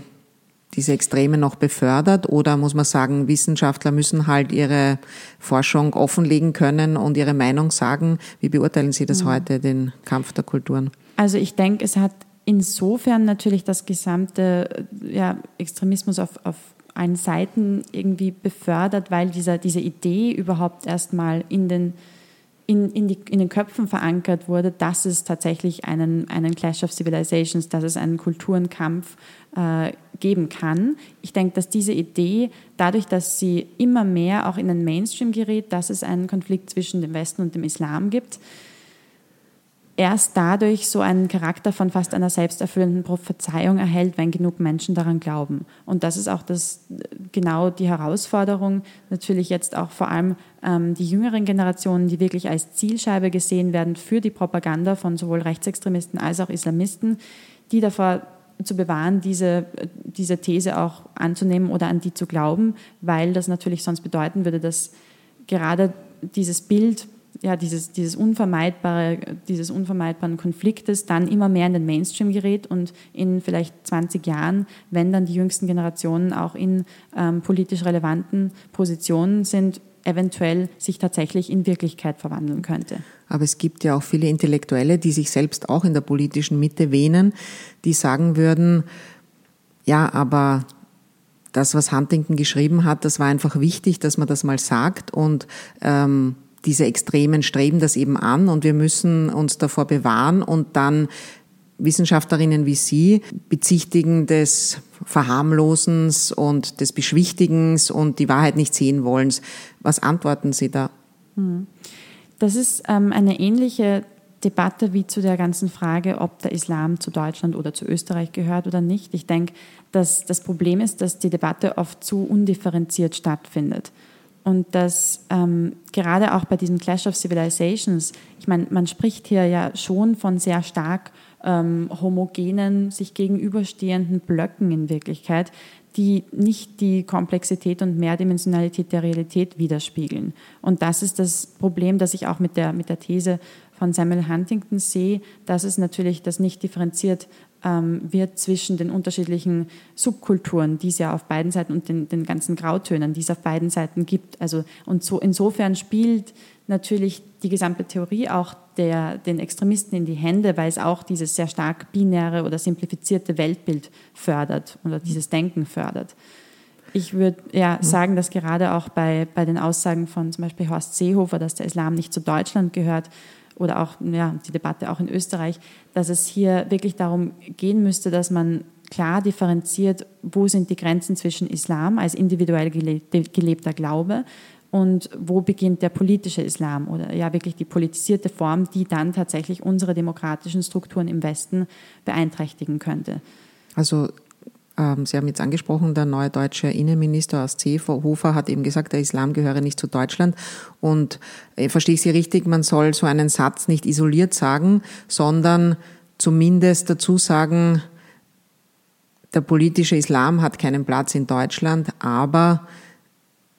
A: diese Extreme noch befördert oder muss man sagen, Wissenschaftler müssen halt ihre Forschung offenlegen können und ihre Meinung sagen? Wie beurteilen Sie das mhm. heute, den Kampf der Kulturen?
B: Also ich denke, es hat insofern natürlich das gesamte ja, Extremismus auf, auf allen Seiten irgendwie befördert, weil dieser, diese Idee überhaupt erstmal in den in, in, die, in den Köpfen verankert wurde, dass es tatsächlich einen, einen Clash of Civilizations, dass es einen Kulturenkampf äh, geben kann. Ich denke, dass diese Idee, dadurch, dass sie immer mehr auch in den Mainstream gerät, dass es einen Konflikt zwischen dem Westen und dem Islam gibt, erst dadurch so einen Charakter von fast einer selbsterfüllenden Prophezeiung erhält, wenn genug Menschen daran glauben. Und das ist auch das, genau die Herausforderung, natürlich jetzt auch vor allem ähm, die jüngeren Generationen, die wirklich als Zielscheibe gesehen werden für die Propaganda von sowohl Rechtsextremisten als auch Islamisten, die davor zu bewahren, diese, diese These auch anzunehmen oder an die zu glauben, weil das natürlich sonst bedeuten würde, dass gerade dieses Bild ja, dieses, dieses, unvermeidbare, dieses unvermeidbaren Konfliktes dann immer mehr in den Mainstream gerät und in vielleicht 20 Jahren, wenn dann die jüngsten Generationen auch in ähm, politisch relevanten Positionen sind, eventuell sich tatsächlich in Wirklichkeit verwandeln könnte.
A: Aber es gibt ja auch viele Intellektuelle, die sich selbst auch in der politischen Mitte wähnen, die sagen würden, ja, aber das, was Huntington geschrieben hat, das war einfach wichtig, dass man das mal sagt und ähm, diese Extremen streben das eben an und wir müssen uns davor bewahren und dann Wissenschaftlerinnen wie Sie bezichtigen des Verharmlosens und des Beschwichtigens und die Wahrheit nicht sehen wollens. Was antworten Sie da? Hm.
B: Das ist ähm, eine ähnliche Debatte wie zu der ganzen Frage, ob der Islam zu Deutschland oder zu Österreich gehört oder nicht. Ich denke, dass das Problem ist, dass die Debatte oft zu undifferenziert stattfindet. Und dass ähm, gerade auch bei diesem Clash of Civilizations, ich meine, man spricht hier ja schon von sehr stark ähm, homogenen, sich gegenüberstehenden Blöcken in Wirklichkeit, die nicht die Komplexität und Mehrdimensionalität der Realität widerspiegeln. Und das ist das Problem, das ich auch mit der, mit der These von Samuel Huntington sehe, dass es natürlich das nicht differenziert wird zwischen den unterschiedlichen Subkulturen, die es ja auf beiden Seiten und den, den ganzen Grautönen, die es auf beiden Seiten gibt. Also, und so, insofern spielt natürlich die gesamte Theorie auch der, den Extremisten in die Hände, weil es auch dieses sehr stark binäre oder simplifizierte Weltbild fördert oder dieses Denken fördert. Ich würde ja sagen, dass gerade auch bei, bei den Aussagen von zum Beispiel Horst Seehofer, dass der Islam nicht zu Deutschland gehört, oder auch ja, die Debatte auch in Österreich, dass es hier wirklich darum gehen müsste, dass man klar differenziert, wo sind die Grenzen zwischen Islam als individuell gelebter Glaube und wo beginnt der politische Islam oder ja wirklich die politisierte Form, die dann tatsächlich unsere demokratischen Strukturen im Westen beeinträchtigen könnte.
A: Also Sie haben jetzt angesprochen, der neue deutsche Innenminister aus Hofer hat eben gesagt, der Islam gehöre nicht zu Deutschland. Und äh, verstehe ich Sie richtig, man soll so einen Satz nicht isoliert sagen, sondern zumindest dazu sagen, der politische Islam hat keinen Platz in Deutschland, aber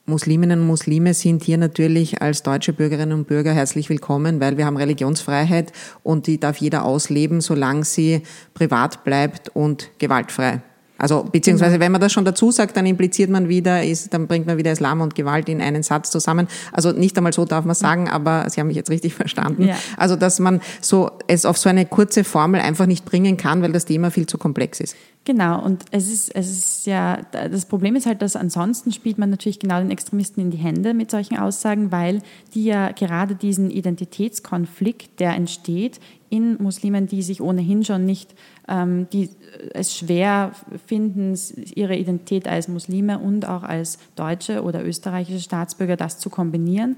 A: Musliminnen und Muslime sind hier natürlich als deutsche Bürgerinnen und Bürger herzlich willkommen, weil wir haben Religionsfreiheit und die darf jeder ausleben, solange sie privat bleibt und gewaltfrei. Also beziehungsweise genau. wenn man das schon dazu sagt, dann impliziert man wieder, ist, dann bringt man wieder Islam und Gewalt in einen Satz zusammen. Also nicht einmal so darf man sagen, aber Sie haben mich jetzt richtig verstanden. Ja. Also dass man so es auf so eine kurze Formel einfach nicht bringen kann, weil das Thema viel zu komplex ist.
B: Genau, und es ist, es ist ja, das Problem ist halt, dass ansonsten spielt man natürlich genau den Extremisten in die Hände mit solchen Aussagen, weil die ja gerade diesen Identitätskonflikt, der entsteht in Muslimen, die sich ohnehin schon nicht, ähm, die es schwer finden, ihre Identität als Muslime und auch als deutsche oder österreichische Staatsbürger das zu kombinieren.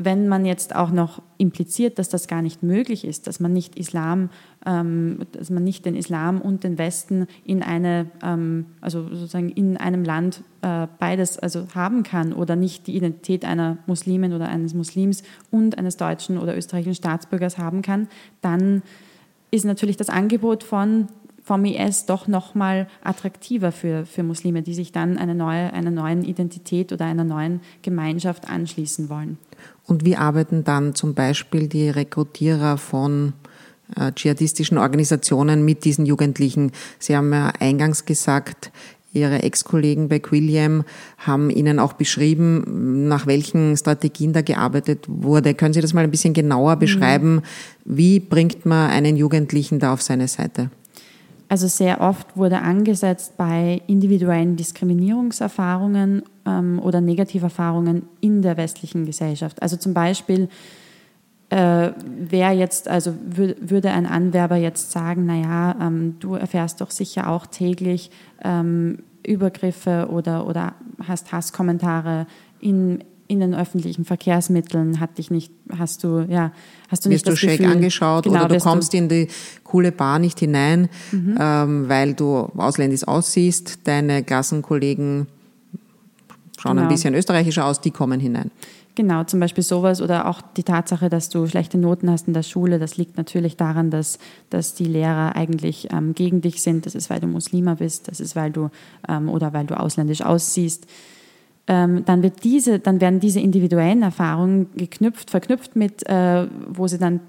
B: Wenn man jetzt auch noch impliziert, dass das gar nicht möglich ist, dass man nicht Islam, ähm, dass man nicht den Islam und den Westen in eine, ähm, also sozusagen in einem Land äh, beides also haben kann oder nicht die Identität einer Muslimin oder eines Muslims und eines deutschen oder österreichischen Staatsbürgers haben kann, dann ist natürlich das Angebot von vom IS doch nochmal attraktiver für, für Muslime, die sich dann eine neue, einer neuen Identität oder einer neuen Gemeinschaft anschließen wollen.
A: Und wie arbeiten dann zum Beispiel die Rekrutierer von äh, dschihadistischen Organisationen mit diesen Jugendlichen? Sie haben ja eingangs gesagt, Ihre Ex-Kollegen bei Quilliam haben Ihnen auch beschrieben, nach welchen Strategien da gearbeitet wurde. Können Sie das mal ein bisschen genauer mhm. beschreiben? Wie bringt man einen Jugendlichen da auf seine Seite?
B: Also sehr oft wurde angesetzt bei individuellen Diskriminierungserfahrungen ähm, oder Negativerfahrungen in der westlichen Gesellschaft. Also zum Beispiel äh, wer jetzt, also würde ein Anwerber jetzt sagen, naja, ähm, du erfährst doch sicher auch täglich ähm, Übergriffe oder, oder hast Hasskommentare in, in den öffentlichen Verkehrsmitteln hat dich nicht, hast du, ja, hast du
A: wirst
B: nicht
A: du das schräg Gefühl, angeschaut genau, oder du kommst du in die coole Bar nicht hinein, mhm. ähm, weil du ausländisch aussiehst, deine Klassenkollegen schauen genau. ein bisschen österreichischer aus, die kommen hinein.
B: Genau, zum Beispiel sowas oder auch die Tatsache, dass du schlechte Noten hast in der Schule, das liegt natürlich daran, dass, dass die Lehrer eigentlich ähm, gegen dich sind. Das ist, weil du Muslima bist, das ist, weil du ähm, oder weil du ausländisch aussiehst ähm, dann, wird diese, dann werden diese individuellen Erfahrungen geknüpft, verknüpft mit, äh, wo sie dann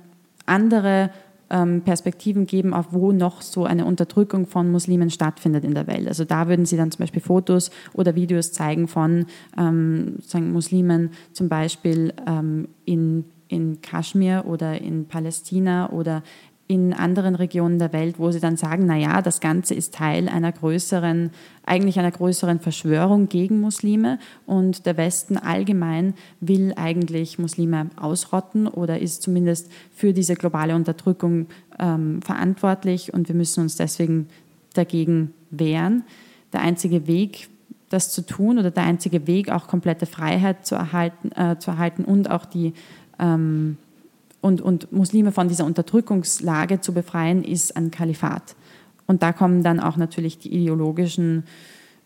B: andere ähm, Perspektiven geben, auf wo noch so eine Unterdrückung von Muslimen stattfindet in der Welt. Also da würden sie dann zum Beispiel Fotos oder Videos zeigen von ähm, sagen Muslimen zum Beispiel ähm, in, in Kaschmir oder in Palästina oder in anderen Regionen der Welt, wo sie dann sagen, na ja, das Ganze ist Teil einer größeren, eigentlich einer größeren Verschwörung gegen Muslime und der Westen allgemein will eigentlich Muslime ausrotten oder ist zumindest für diese globale Unterdrückung ähm, verantwortlich und wir müssen uns deswegen dagegen wehren. Der einzige Weg, das zu tun oder der einzige Weg, auch komplette Freiheit zu erhalten, äh, zu erhalten und auch die ähm, und, und Muslime von dieser Unterdrückungslage zu befreien, ist ein Kalifat. Und da kommen dann auch natürlich die ideologischen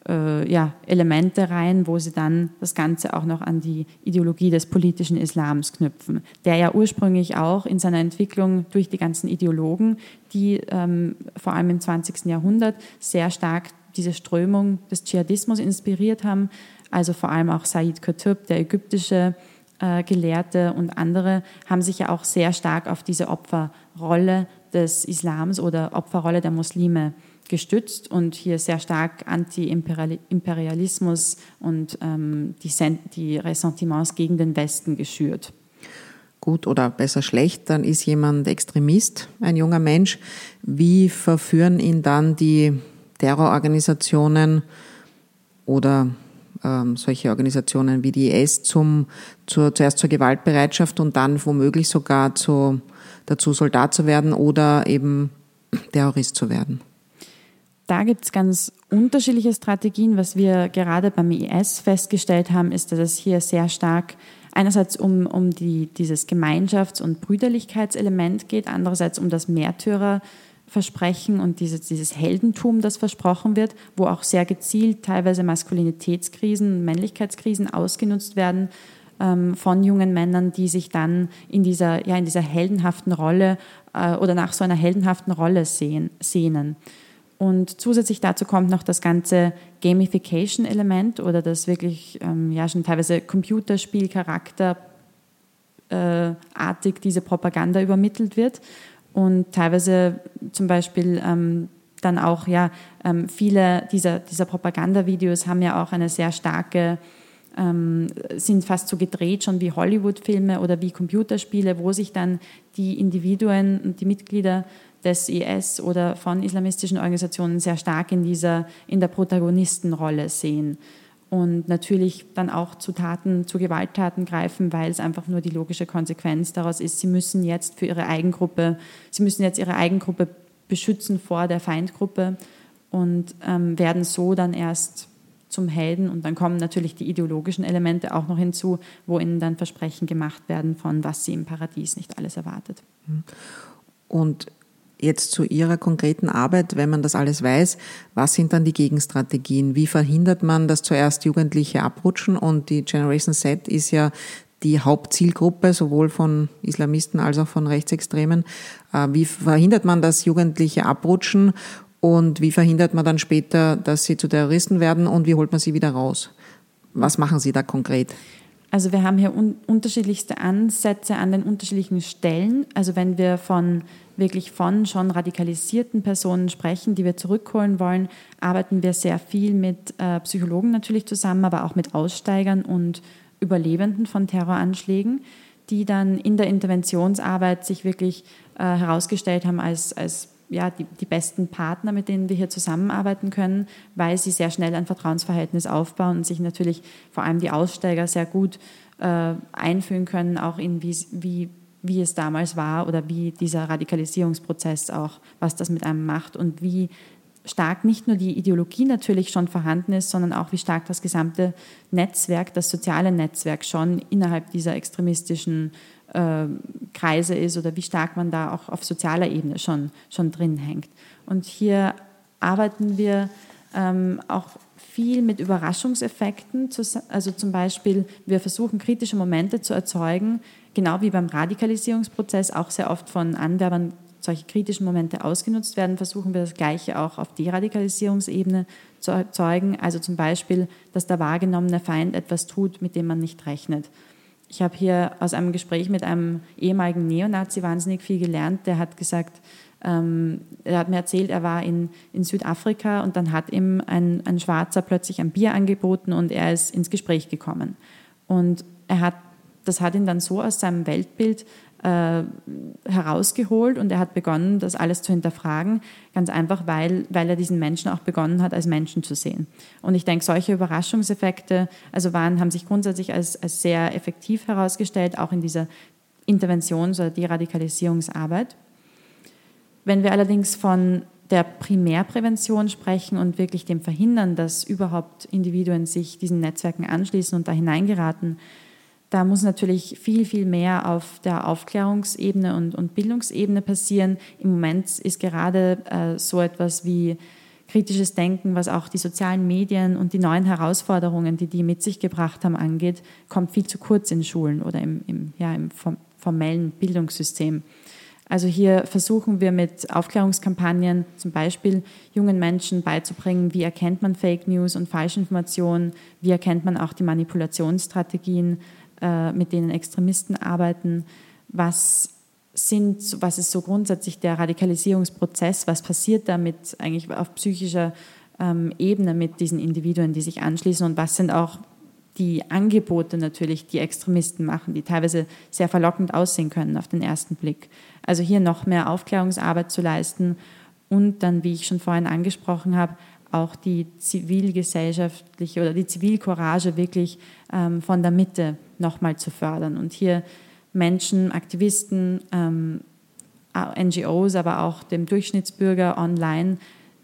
B: äh, ja, Elemente rein, wo sie dann das Ganze auch noch an die Ideologie des politischen Islams knüpfen, der ja ursprünglich auch in seiner Entwicklung durch die ganzen Ideologen, die ähm, vor allem im 20. Jahrhundert sehr stark diese Strömung des Dschihadismus inspiriert haben, also vor allem auch Said Qutb, der ägyptische äh, Gelehrte und andere haben sich ja auch sehr stark auf diese Opferrolle des Islams oder Opferrolle der Muslime gestützt und hier sehr stark Anti-Imperialismus und ähm, die, die Ressentiments gegen den Westen geschürt.
A: Gut oder besser schlecht, dann ist jemand Extremist, ein junger Mensch. Wie verführen ihn dann die Terrororganisationen oder ähm, solche Organisationen wie die IS zum, zur, zuerst zur Gewaltbereitschaft und dann womöglich sogar zu, dazu Soldat zu werden oder eben Terrorist zu werden?
B: Da gibt es ganz unterschiedliche Strategien. Was wir gerade beim IS festgestellt haben, ist, dass es hier sehr stark einerseits um, um die, dieses Gemeinschafts- und Brüderlichkeitselement geht, andererseits um das Märtyrerversprechen und dieses, dieses Heldentum, das versprochen wird, wo auch sehr gezielt teilweise Maskulinitätskrisen, Männlichkeitskrisen ausgenutzt werden ähm, von jungen Männern, die sich dann in dieser, ja, in dieser heldenhaften Rolle äh, oder nach so einer heldenhaften Rolle sehen, sehnen. Und zusätzlich dazu kommt noch das ganze Gamification-Element oder das wirklich ähm, ja schon teilweise Computerspielcharakter äh, diese Propaganda übermittelt wird und teilweise zum Beispiel ähm, dann auch ja ähm, viele dieser dieser Propagandavideos haben ja auch eine sehr starke ähm, sind fast so gedreht schon wie Hollywood-Filme oder wie Computerspiele, wo sich dann die Individuen und die Mitglieder des IS oder von islamistischen Organisationen sehr stark in dieser, in der Protagonistenrolle sehen und natürlich dann auch zu Taten, zu Gewalttaten greifen, weil es einfach nur die logische Konsequenz daraus ist, sie müssen jetzt für ihre Eigengruppe, sie müssen jetzt ihre Eigengruppe beschützen vor der Feindgruppe und ähm, werden so dann erst zum Helden und dann kommen natürlich die ideologischen Elemente auch noch hinzu, wo ihnen dann Versprechen gemacht werden von was sie im Paradies nicht alles erwartet.
A: Und jetzt zu Ihrer konkreten Arbeit, wenn man das alles weiß, was sind dann die Gegenstrategien? Wie verhindert man, dass zuerst Jugendliche abrutschen? Und die Generation Z ist ja die Hauptzielgruppe, sowohl von Islamisten als auch von Rechtsextremen. Äh, wie verhindert man, dass Jugendliche abrutschen? Und wie verhindert man dann später, dass sie zu Terroristen werden? Und wie holt man sie wieder raus? Was machen Sie da konkret?
B: Also wir haben hier un unterschiedlichste Ansätze an den unterschiedlichen Stellen. Also wenn wir von wirklich von schon radikalisierten Personen sprechen, die wir zurückholen wollen, arbeiten wir sehr viel mit äh, Psychologen natürlich zusammen, aber auch mit Aussteigern und Überlebenden von Terroranschlägen, die dann in der Interventionsarbeit sich wirklich äh, herausgestellt haben als, als ja, die, die besten Partner, mit denen wir hier zusammenarbeiten können, weil sie sehr schnell ein Vertrauensverhältnis aufbauen und sich natürlich vor allem die Aussteiger sehr gut äh, einfühlen können, auch in wie, wie, wie es damals war oder wie dieser Radikalisierungsprozess auch, was das mit einem macht und wie stark nicht nur die Ideologie natürlich schon vorhanden ist, sondern auch wie stark das gesamte Netzwerk, das soziale Netzwerk schon innerhalb dieser extremistischen Kreise ist oder wie stark man da auch auf sozialer Ebene schon, schon drin hängt. Und hier arbeiten wir ähm, auch viel mit Überraschungseffekten. Also zum Beispiel, wir versuchen kritische Momente zu erzeugen, genau wie beim Radikalisierungsprozess auch sehr oft von Anwerbern solche kritischen Momente ausgenutzt werden, versuchen wir das Gleiche auch auf Deradikalisierungsebene zu erzeugen. Also zum Beispiel, dass der wahrgenommene Feind etwas tut, mit dem man nicht rechnet. Ich habe hier aus einem Gespräch mit einem ehemaligen Neonazi wahnsinnig viel gelernt. Der hat gesagt, ähm, er hat mir erzählt, er war in, in Südafrika und dann hat ihm ein, ein Schwarzer plötzlich ein Bier angeboten und er ist ins Gespräch gekommen. Und er hat, das hat ihn dann so aus seinem Weltbild äh, herausgeholt und er hat begonnen, das alles zu hinterfragen, ganz einfach, weil, weil er diesen Menschen auch begonnen hat, als Menschen zu sehen. Und ich denke, solche Überraschungseffekte also waren, haben sich grundsätzlich als, als sehr effektiv herausgestellt, auch in dieser Interventions- oder Deradikalisierungsarbeit. Wenn wir allerdings von der Primärprävention sprechen und wirklich dem Verhindern, dass überhaupt Individuen sich diesen Netzwerken anschließen und da hineingeraten, da muss natürlich viel, viel mehr auf der Aufklärungsebene und, und Bildungsebene passieren. Im Moment ist gerade äh, so etwas wie kritisches Denken, was auch die sozialen Medien und die neuen Herausforderungen, die die mit sich gebracht haben, angeht, kommt viel zu kurz in Schulen oder im, im, ja, im formellen Bildungssystem. Also hier versuchen wir mit Aufklärungskampagnen zum Beispiel jungen Menschen beizubringen, wie erkennt man Fake News und Falschinformationen, wie erkennt man auch die Manipulationsstrategien, äh, mit denen Extremisten arbeiten, was sind, was ist so grundsätzlich der Radikalisierungsprozess, was passiert damit eigentlich auf psychischer ähm, Ebene mit diesen Individuen, die sich anschließen? Und was sind auch die Angebote natürlich, die Extremisten machen, die teilweise sehr verlockend aussehen können auf den ersten Blick. Also hier noch mehr Aufklärungsarbeit zu leisten und dann, wie ich schon vorhin angesprochen habe, auch die zivilgesellschaftliche oder die Zivilcourage wirklich ähm, von der Mitte nochmal zu fördern und hier Menschen, Aktivisten, ähm, NGOs, aber auch dem Durchschnittsbürger online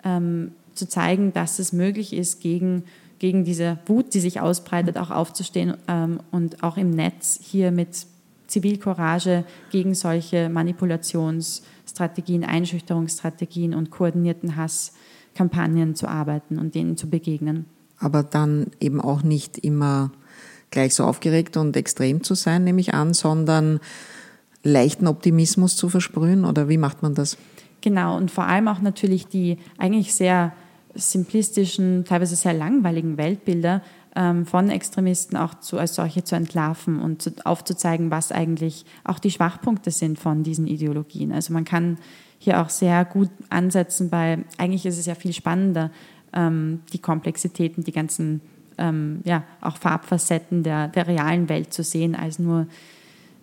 B: ähm, zu zeigen, dass es möglich ist, gegen, gegen diese Wut, die sich ausbreitet, auch aufzustehen ähm, und auch im Netz hier mit Zivilcourage gegen solche Manipulationsstrategien, Einschüchterungsstrategien und koordinierten Hasskampagnen zu arbeiten und denen zu begegnen.
A: Aber dann eben auch nicht immer gleich so aufgeregt und extrem zu sein, nehme ich an, sondern leichten Optimismus zu versprühen oder wie macht man das?
B: Genau, und vor allem auch natürlich die eigentlich sehr simplistischen, teilweise sehr langweiligen Weltbilder ähm, von Extremisten auch zu, als solche zu entlarven und zu, aufzuzeigen, was eigentlich auch die Schwachpunkte sind von diesen Ideologien. Also man kann hier auch sehr gut ansetzen bei, eigentlich ist es ja viel spannender, ähm, die Komplexitäten, die ganzen ähm, ja, auch Farbfacetten der, der realen Welt zu sehen, als nur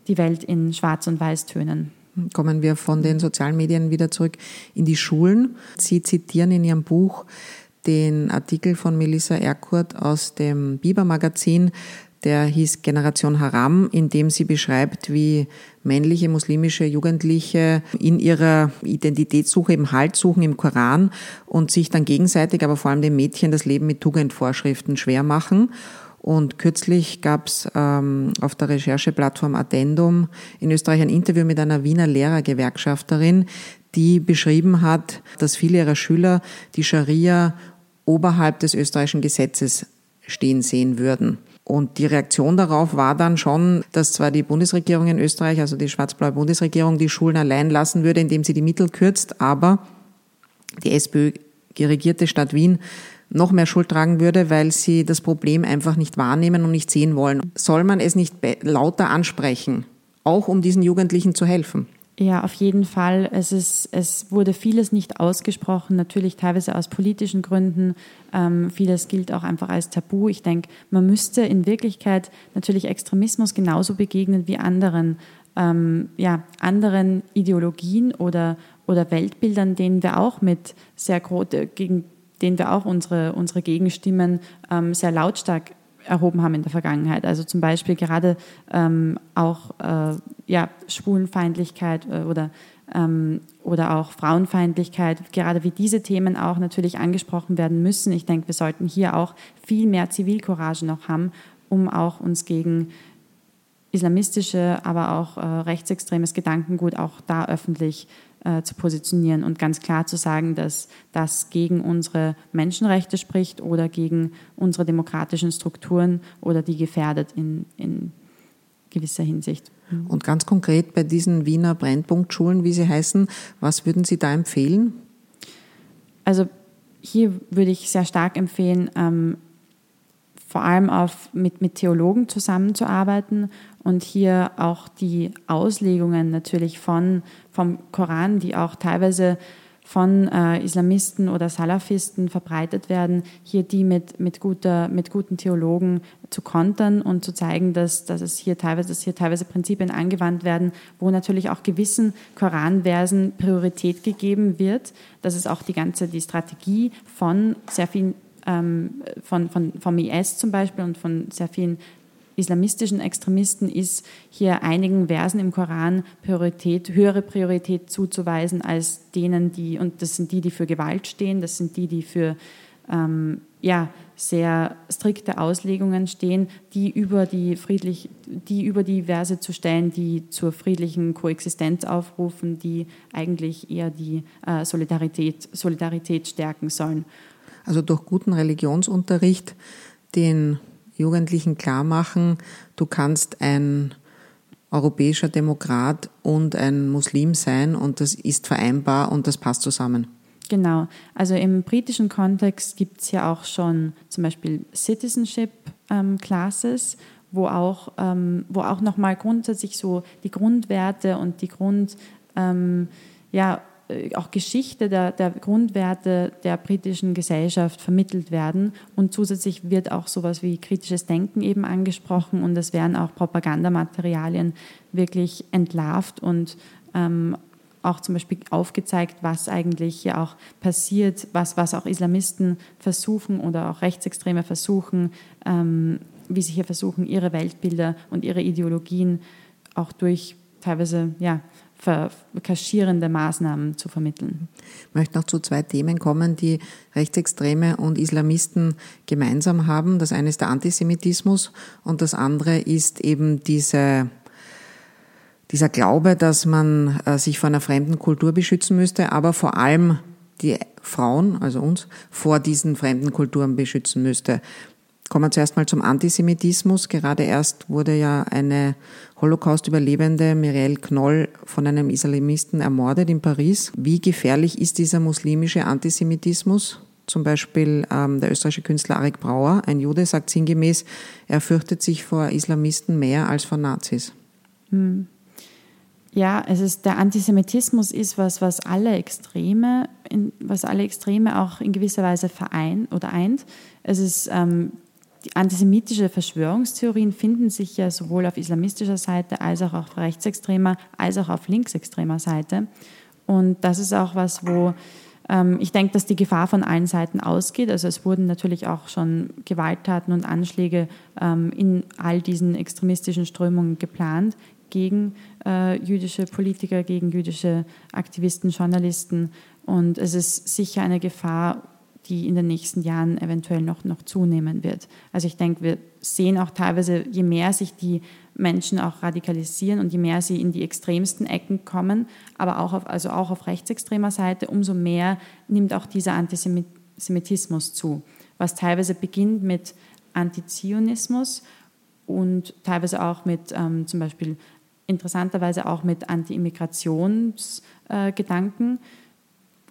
B: die Welt in Schwarz- und Weißtönen.
A: Kommen wir von den sozialen Medien wieder zurück in die Schulen. Sie zitieren in Ihrem Buch den Artikel von Melissa Erkurt aus dem Biber-Magazin, der hieß Generation Haram, in dem sie beschreibt, wie männliche muslimische Jugendliche in ihrer Identitätssuche eben Halt suchen im Koran und sich dann gegenseitig, aber vor allem den Mädchen, das Leben mit Tugendvorschriften schwer machen. Und kürzlich gab es ähm, auf der Rechercheplattform Addendum in Österreich ein Interview mit einer Wiener Lehrergewerkschafterin, die beschrieben hat, dass viele ihrer Schüler die Scharia oberhalb des österreichischen Gesetzes stehen sehen würden. Und die Reaktion darauf war dann schon, dass zwar die Bundesregierung in Österreich, also die schwarz-blaue Bundesregierung, die Schulen allein lassen würde, indem sie die Mittel kürzt, aber die SPÖ-regierte Stadt Wien noch mehr Schuld tragen würde, weil sie das Problem einfach nicht wahrnehmen und nicht sehen wollen. Soll man es nicht lauter ansprechen, auch um diesen Jugendlichen zu helfen?
B: Ja, auf jeden Fall. Es, ist, es wurde vieles nicht ausgesprochen, natürlich teilweise aus politischen Gründen. Ähm, vieles gilt auch einfach als Tabu. Ich denke, man müsste in Wirklichkeit natürlich Extremismus genauso begegnen wie anderen, ähm, ja, anderen Ideologien oder, oder Weltbildern, denen wir auch mit sehr gegen denen wir auch unsere, unsere Gegenstimmen ähm, sehr lautstark erhoben haben in der Vergangenheit. Also zum Beispiel gerade ähm, auch äh, ja, Schwulenfeindlichkeit äh, oder, ähm, oder auch Frauenfeindlichkeit, gerade wie diese Themen auch natürlich angesprochen werden müssen. Ich denke, wir sollten hier auch viel mehr Zivilcourage noch haben, um auch uns gegen islamistische, aber auch äh, rechtsextremes Gedankengut auch da öffentlich äh, zu positionieren und ganz klar zu sagen, dass das gegen unsere Menschenrechte spricht oder gegen unsere demokratischen Strukturen oder die gefährdet in, in gewisser Hinsicht.
A: Mhm. Und ganz konkret bei diesen Wiener Brennpunktschulen, wie sie heißen, was würden Sie da empfehlen?
B: Also hier würde ich sehr stark empfehlen, ähm, vor allem auf, mit, mit Theologen zusammenzuarbeiten und hier auch die Auslegungen natürlich von, vom Koran, die auch teilweise von äh, Islamisten oder Salafisten verbreitet werden, hier die mit, mit, guter, mit guten Theologen zu kontern und zu zeigen, dass, dass, es hier teilweise, dass hier teilweise Prinzipien angewandt werden, wo natürlich auch gewissen Koranversen Priorität gegeben wird. Das ist auch die ganze die Strategie von sehr vielen ähm, von, von, vom IS zum Beispiel und von sehr vielen islamistischen Extremisten ist, hier einigen Versen im Koran Priorität, höhere Priorität zuzuweisen als denen, die, und das sind die, die für Gewalt stehen, das sind die, die für ähm, ja, sehr strikte Auslegungen stehen, die über die friedlich, die über die Verse zu stellen, die zur friedlichen Koexistenz aufrufen, die eigentlich eher die äh, Solidarität, Solidarität stärken sollen.
A: Also durch guten Religionsunterricht den Jugendlichen klar machen, du kannst ein europäischer Demokrat und ein Muslim sein und das ist vereinbar und das passt zusammen.
B: Genau. Also im britischen Kontext gibt es ja auch schon zum Beispiel Citizenship ähm, Classes, wo auch, ähm, wo auch nochmal grundsätzlich so die Grundwerte und die Grund, ähm, ja, auch Geschichte der, der, Grundwerte der britischen Gesellschaft vermittelt werden. Und zusätzlich wird auch sowas wie kritisches Denken eben angesprochen und es werden auch Propagandamaterialien wirklich entlarvt und ähm, auch zum Beispiel aufgezeigt, was eigentlich hier auch passiert, was, was auch Islamisten versuchen oder auch Rechtsextreme versuchen, ähm, wie sie hier versuchen, ihre Weltbilder und ihre Ideologien auch durch teilweise ja, kaschierende Maßnahmen zu vermitteln.
A: Ich möchte noch zu zwei Themen kommen, die Rechtsextreme und Islamisten gemeinsam haben. Das eine ist der Antisemitismus und das andere ist eben diese dieser Glaube, dass man äh, sich vor einer fremden Kultur beschützen müsste, aber vor allem die Frauen, also uns, vor diesen fremden Kulturen beschützen müsste. Kommen wir zuerst mal zum Antisemitismus. Gerade erst wurde ja eine Holocaust-Überlebende Mireille Knoll von einem Islamisten ermordet in Paris. Wie gefährlich ist dieser muslimische Antisemitismus? Zum Beispiel ähm, der österreichische Künstler Arik Brauer, ein Jude, sagt sinngemäß, er fürchtet sich vor Islamisten mehr als vor Nazis.
B: Hm. Ja, es ist, der Antisemitismus ist was, was alle Extreme, was alle Extreme auch in gewisser Weise vereint oder eint. Es ist ähm, die antisemitische Verschwörungstheorien finden sich ja sowohl auf islamistischer Seite als auch auf rechtsextremer als auch auf linksextremer Seite. Und das ist auch was, wo ähm, ich denke, dass die Gefahr von allen Seiten ausgeht. Also es wurden natürlich auch schon Gewalttaten und Anschläge ähm, in all diesen extremistischen Strömungen geplant gegen äh, jüdische Politiker, gegen jüdische Aktivisten, Journalisten. Und es ist sicher eine Gefahr, die in den nächsten Jahren eventuell noch, noch zunehmen wird. Also ich denke, wir sehen auch teilweise, je mehr sich die Menschen auch radikalisieren und je mehr sie in die extremsten Ecken kommen, aber auch auf, also auch auf rechtsextremer Seite, umso mehr nimmt auch dieser Antisemitismus zu, was teilweise beginnt mit Antizionismus und teilweise auch mit ähm, zum Beispiel interessanterweise auch mit Anti-Immigrationsgedanken. Äh,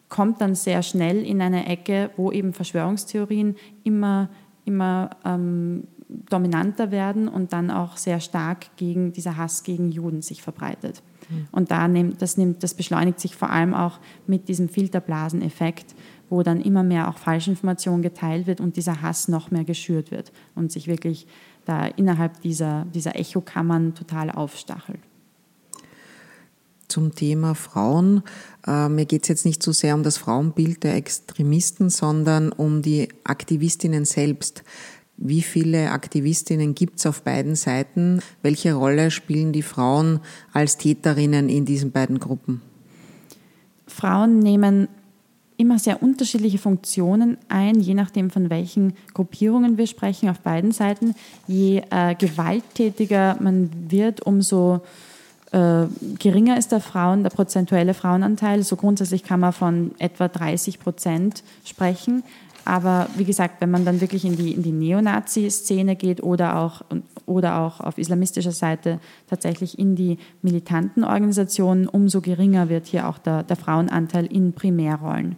B: kommt dann sehr schnell in eine Ecke, wo eben Verschwörungstheorien immer, immer ähm, dominanter werden und dann auch sehr stark gegen dieser Hass gegen Juden sich verbreitet. Mhm. Und da nimmt, das, nimmt, das beschleunigt sich vor allem auch mit diesem Filterblaseneffekt, wo dann immer mehr auch Falschinformation geteilt wird und dieser Hass noch mehr geschürt wird und sich wirklich da innerhalb dieser, dieser Echokammern total aufstachelt
A: zum Thema Frauen. Äh, mir geht es jetzt nicht so sehr um das Frauenbild der Extremisten, sondern um die Aktivistinnen selbst. Wie viele Aktivistinnen gibt es auf beiden Seiten? Welche Rolle spielen die Frauen als Täterinnen in diesen beiden Gruppen?
B: Frauen nehmen immer sehr unterschiedliche Funktionen ein, je nachdem, von welchen Gruppierungen wir sprechen, auf beiden Seiten. Je äh, gewalttätiger man wird, umso äh, geringer ist der Frauen, der prozentuelle Frauenanteil. So grundsätzlich kann man von etwa 30 Prozent sprechen. Aber wie gesagt, wenn man dann wirklich in die, in die Neonazi-Szene geht oder auch, oder auch auf islamistischer Seite tatsächlich in die militanten Organisationen, umso geringer wird hier auch der, der Frauenanteil in Primärrollen.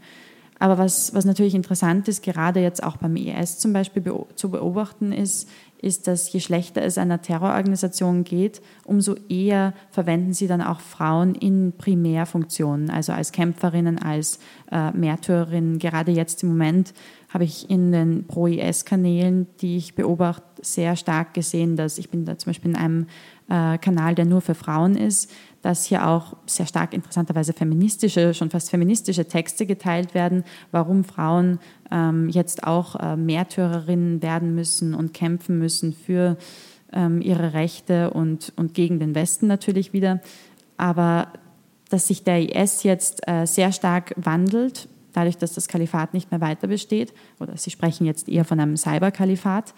B: Aber was, was natürlich interessant ist, gerade jetzt auch beim IS zum Beispiel zu beobachten ist, ist, dass je schlechter es einer Terrororganisation geht, umso eher verwenden sie dann auch Frauen in Primärfunktionen, also als Kämpferinnen, als äh, Märtyrerinnen. Gerade jetzt im Moment habe ich in den Pro-IS-Kanälen, die ich beobachte, sehr stark gesehen, dass ich bin da zum Beispiel in einem äh, Kanal, der nur für Frauen ist, dass hier auch sehr stark interessanterweise feministische, schon fast feministische Texte geteilt werden, warum Frauen ähm, jetzt auch äh, Märtyrerinnen werden müssen und kämpfen müssen für ähm, ihre Rechte und, und gegen den Westen natürlich wieder. Aber dass sich der IS jetzt äh, sehr stark wandelt, dadurch, dass das Kalifat nicht mehr weiter besteht, oder Sie sprechen jetzt eher von einem Cyberkalifat,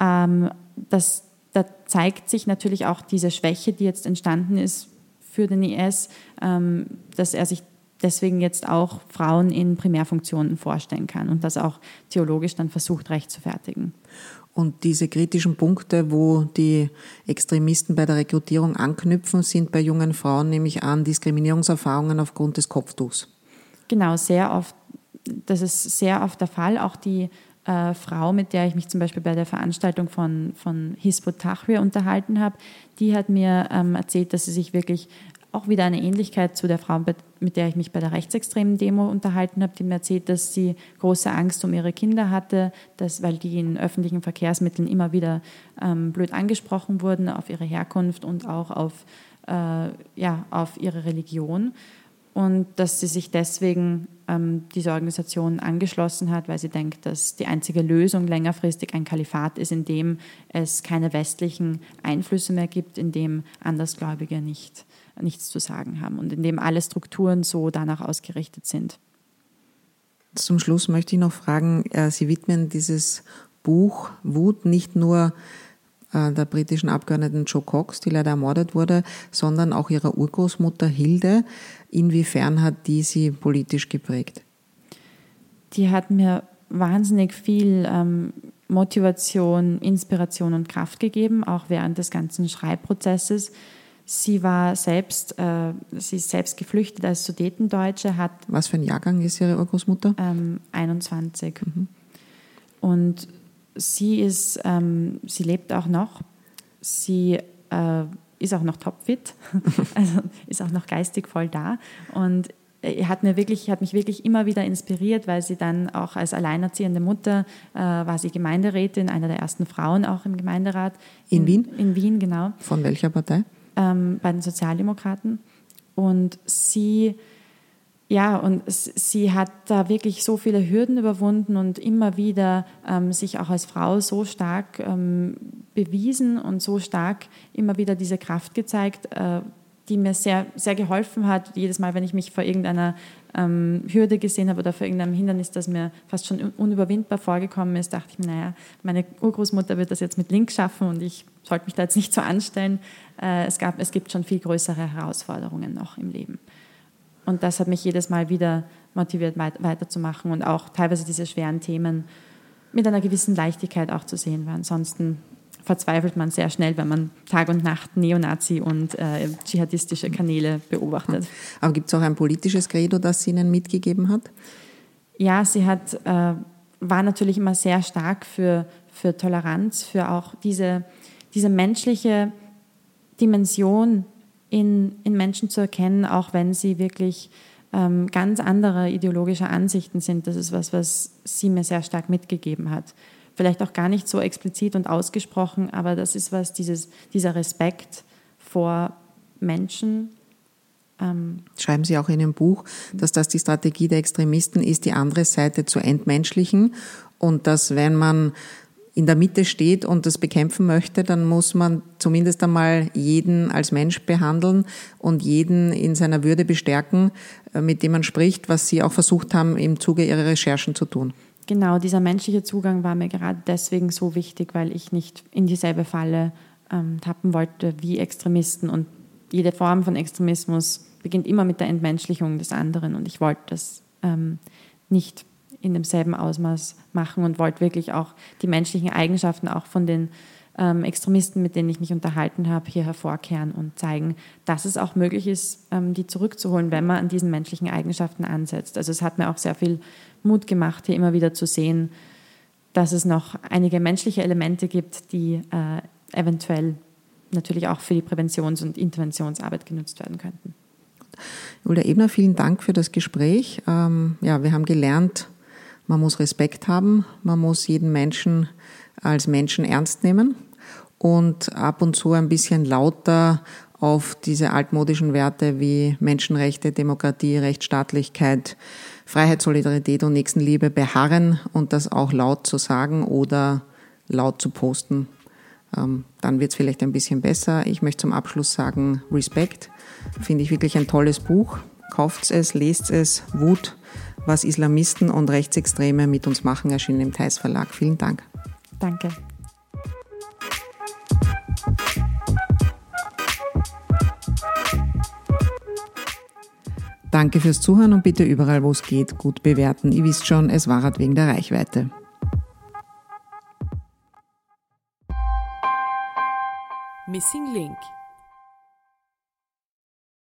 B: ähm, das, da zeigt sich natürlich auch diese Schwäche, die jetzt entstanden ist für den IS, ähm, dass er sich deswegen jetzt auch Frauen in Primärfunktionen vorstellen kann und das auch theologisch dann versucht rechtfertigen.
A: Und diese kritischen Punkte, wo die Extremisten bei der Rekrutierung anknüpfen, sind bei jungen Frauen nämlich an Diskriminierungserfahrungen aufgrund des Kopftuchs.
B: Genau, sehr oft. Das ist sehr oft der Fall. Auch die äh, Frau, mit der ich mich zum Beispiel bei der Veranstaltung von, von Hisbut Tahrir unterhalten habe, die hat mir ähm, erzählt, dass sie sich wirklich auch wieder eine Ähnlichkeit zu der Frau, mit der ich mich bei der rechtsextremen Demo unterhalten habe, die mir erzählt, dass sie große Angst um ihre Kinder hatte, dass, weil die in öffentlichen Verkehrsmitteln immer wieder ähm, blöd angesprochen wurden auf ihre Herkunft und auch auf, äh, ja, auf ihre Religion. Und dass sie sich deswegen ähm, dieser Organisation angeschlossen hat, weil sie denkt, dass die einzige Lösung längerfristig ein Kalifat ist, in dem es keine westlichen Einflüsse mehr gibt, in dem Andersgläubige nicht, nichts zu sagen haben und in dem alle Strukturen so danach ausgerichtet sind.
A: Zum Schluss möchte ich noch fragen, äh, Sie widmen dieses Buch Wut nicht nur äh, der britischen Abgeordneten Joe Cox, die leider ermordet wurde, sondern auch ihrer Urgroßmutter Hilde. Inwiefern hat die sie politisch geprägt?
B: Die hat mir wahnsinnig viel ähm, Motivation, Inspiration und Kraft gegeben, auch während des ganzen Schreibprozesses. Sie war selbst, äh, sie ist selbst geflüchtet als Sudetendeutsche, hat.
A: Was für ein Jahrgang ist Ihre Urgroßmutter?
B: Ähm, 21. Mhm. Und sie ist, ähm, sie lebt auch noch. Sie äh, ist auch noch topfit, also ist auch noch geistig voll da. Und hat, mir wirklich, hat mich wirklich immer wieder inspiriert, weil sie dann auch als alleinerziehende Mutter äh, war sie Gemeinderätin, einer der ersten Frauen auch im Gemeinderat.
A: In, in Wien?
B: In Wien, genau.
A: Von welcher Partei?
B: Ähm, bei den Sozialdemokraten. Und sie ja, und sie hat da wirklich so viele Hürden überwunden und immer wieder ähm, sich auch als Frau so stark ähm, bewiesen und so stark immer wieder diese Kraft gezeigt, äh, die mir sehr, sehr geholfen hat. Jedes Mal, wenn ich mich vor irgendeiner ähm, Hürde gesehen habe oder vor irgendeinem Hindernis, das mir fast schon unüberwindbar vorgekommen ist, dachte ich mir, naja, meine Urgroßmutter wird das jetzt mit links schaffen und ich sollte mich da jetzt nicht so anstellen. Äh, es, gab, es gibt schon viel größere Herausforderungen noch im Leben. Und das hat mich jedes Mal wieder motiviert, weiterzumachen und auch teilweise diese schweren Themen mit einer gewissen Leichtigkeit auch zu sehen, weil ansonsten verzweifelt man sehr schnell, wenn man Tag und Nacht Neonazi und äh, dschihadistische Kanäle beobachtet.
A: Aber gibt es auch ein politisches Credo, das sie Ihnen mitgegeben hat?
B: Ja, sie hat, äh, war natürlich immer sehr stark für, für Toleranz, für auch diese, diese menschliche Dimension in, in Menschen zu erkennen, auch wenn sie wirklich ähm, ganz andere ideologische Ansichten sind. Das ist was, was sie mir sehr stark mitgegeben hat. Vielleicht auch gar nicht so explizit und ausgesprochen, aber das ist was, dieses, dieser Respekt vor Menschen.
A: Ähm Schreiben Sie auch in Ihrem Buch, dass das die Strategie der Extremisten ist, die andere Seite zu entmenschlichen und dass wenn man in der Mitte steht und das bekämpfen möchte, dann muss man zumindest einmal jeden als Mensch behandeln und jeden in seiner Würde bestärken, äh, mit dem man spricht, was Sie auch versucht haben, im Zuge Ihrer Recherchen zu tun.
B: Genau, dieser menschliche Zugang war mir gerade deswegen so wichtig, weil ich nicht in dieselbe Falle ähm, tappen wollte wie Extremisten. Und jede Form von Extremismus beginnt immer mit der Entmenschlichung des anderen. Und ich wollte das ähm, nicht in demselben Ausmaß machen und wollte wirklich auch die menschlichen Eigenschaften auch von den ähm, Extremisten, mit denen ich mich unterhalten habe, hier hervorkehren und zeigen, dass es auch möglich ist, ähm, die zurückzuholen, wenn man an diesen menschlichen Eigenschaften ansetzt. Also es hat mir auch sehr viel Mut gemacht, hier immer wieder zu sehen, dass es noch einige menschliche Elemente gibt, die äh, eventuell natürlich auch für die Präventions- und Interventionsarbeit genutzt werden könnten.
A: Julia Ebner, vielen Dank für das Gespräch. Ähm, ja, wir haben gelernt, man muss Respekt haben, man muss jeden Menschen als Menschen ernst nehmen und ab und zu ein bisschen lauter auf diese altmodischen Werte wie Menschenrechte, Demokratie, Rechtsstaatlichkeit, Freiheit, Solidarität und Nächstenliebe beharren und das auch laut zu sagen oder laut zu posten. Ähm, dann wird es vielleicht ein bisschen besser. Ich möchte zum Abschluss sagen, Respekt. Finde ich wirklich ein tolles Buch. Kauft es, lest es. Wut was Islamisten und Rechtsextreme mit uns machen, erschienen im Theis Verlag. Vielen Dank.
B: Danke.
A: Danke fürs Zuhören und bitte überall, wo es geht, gut bewerten. Ihr wisst schon, es war halt wegen der Reichweite.
C: Missing Link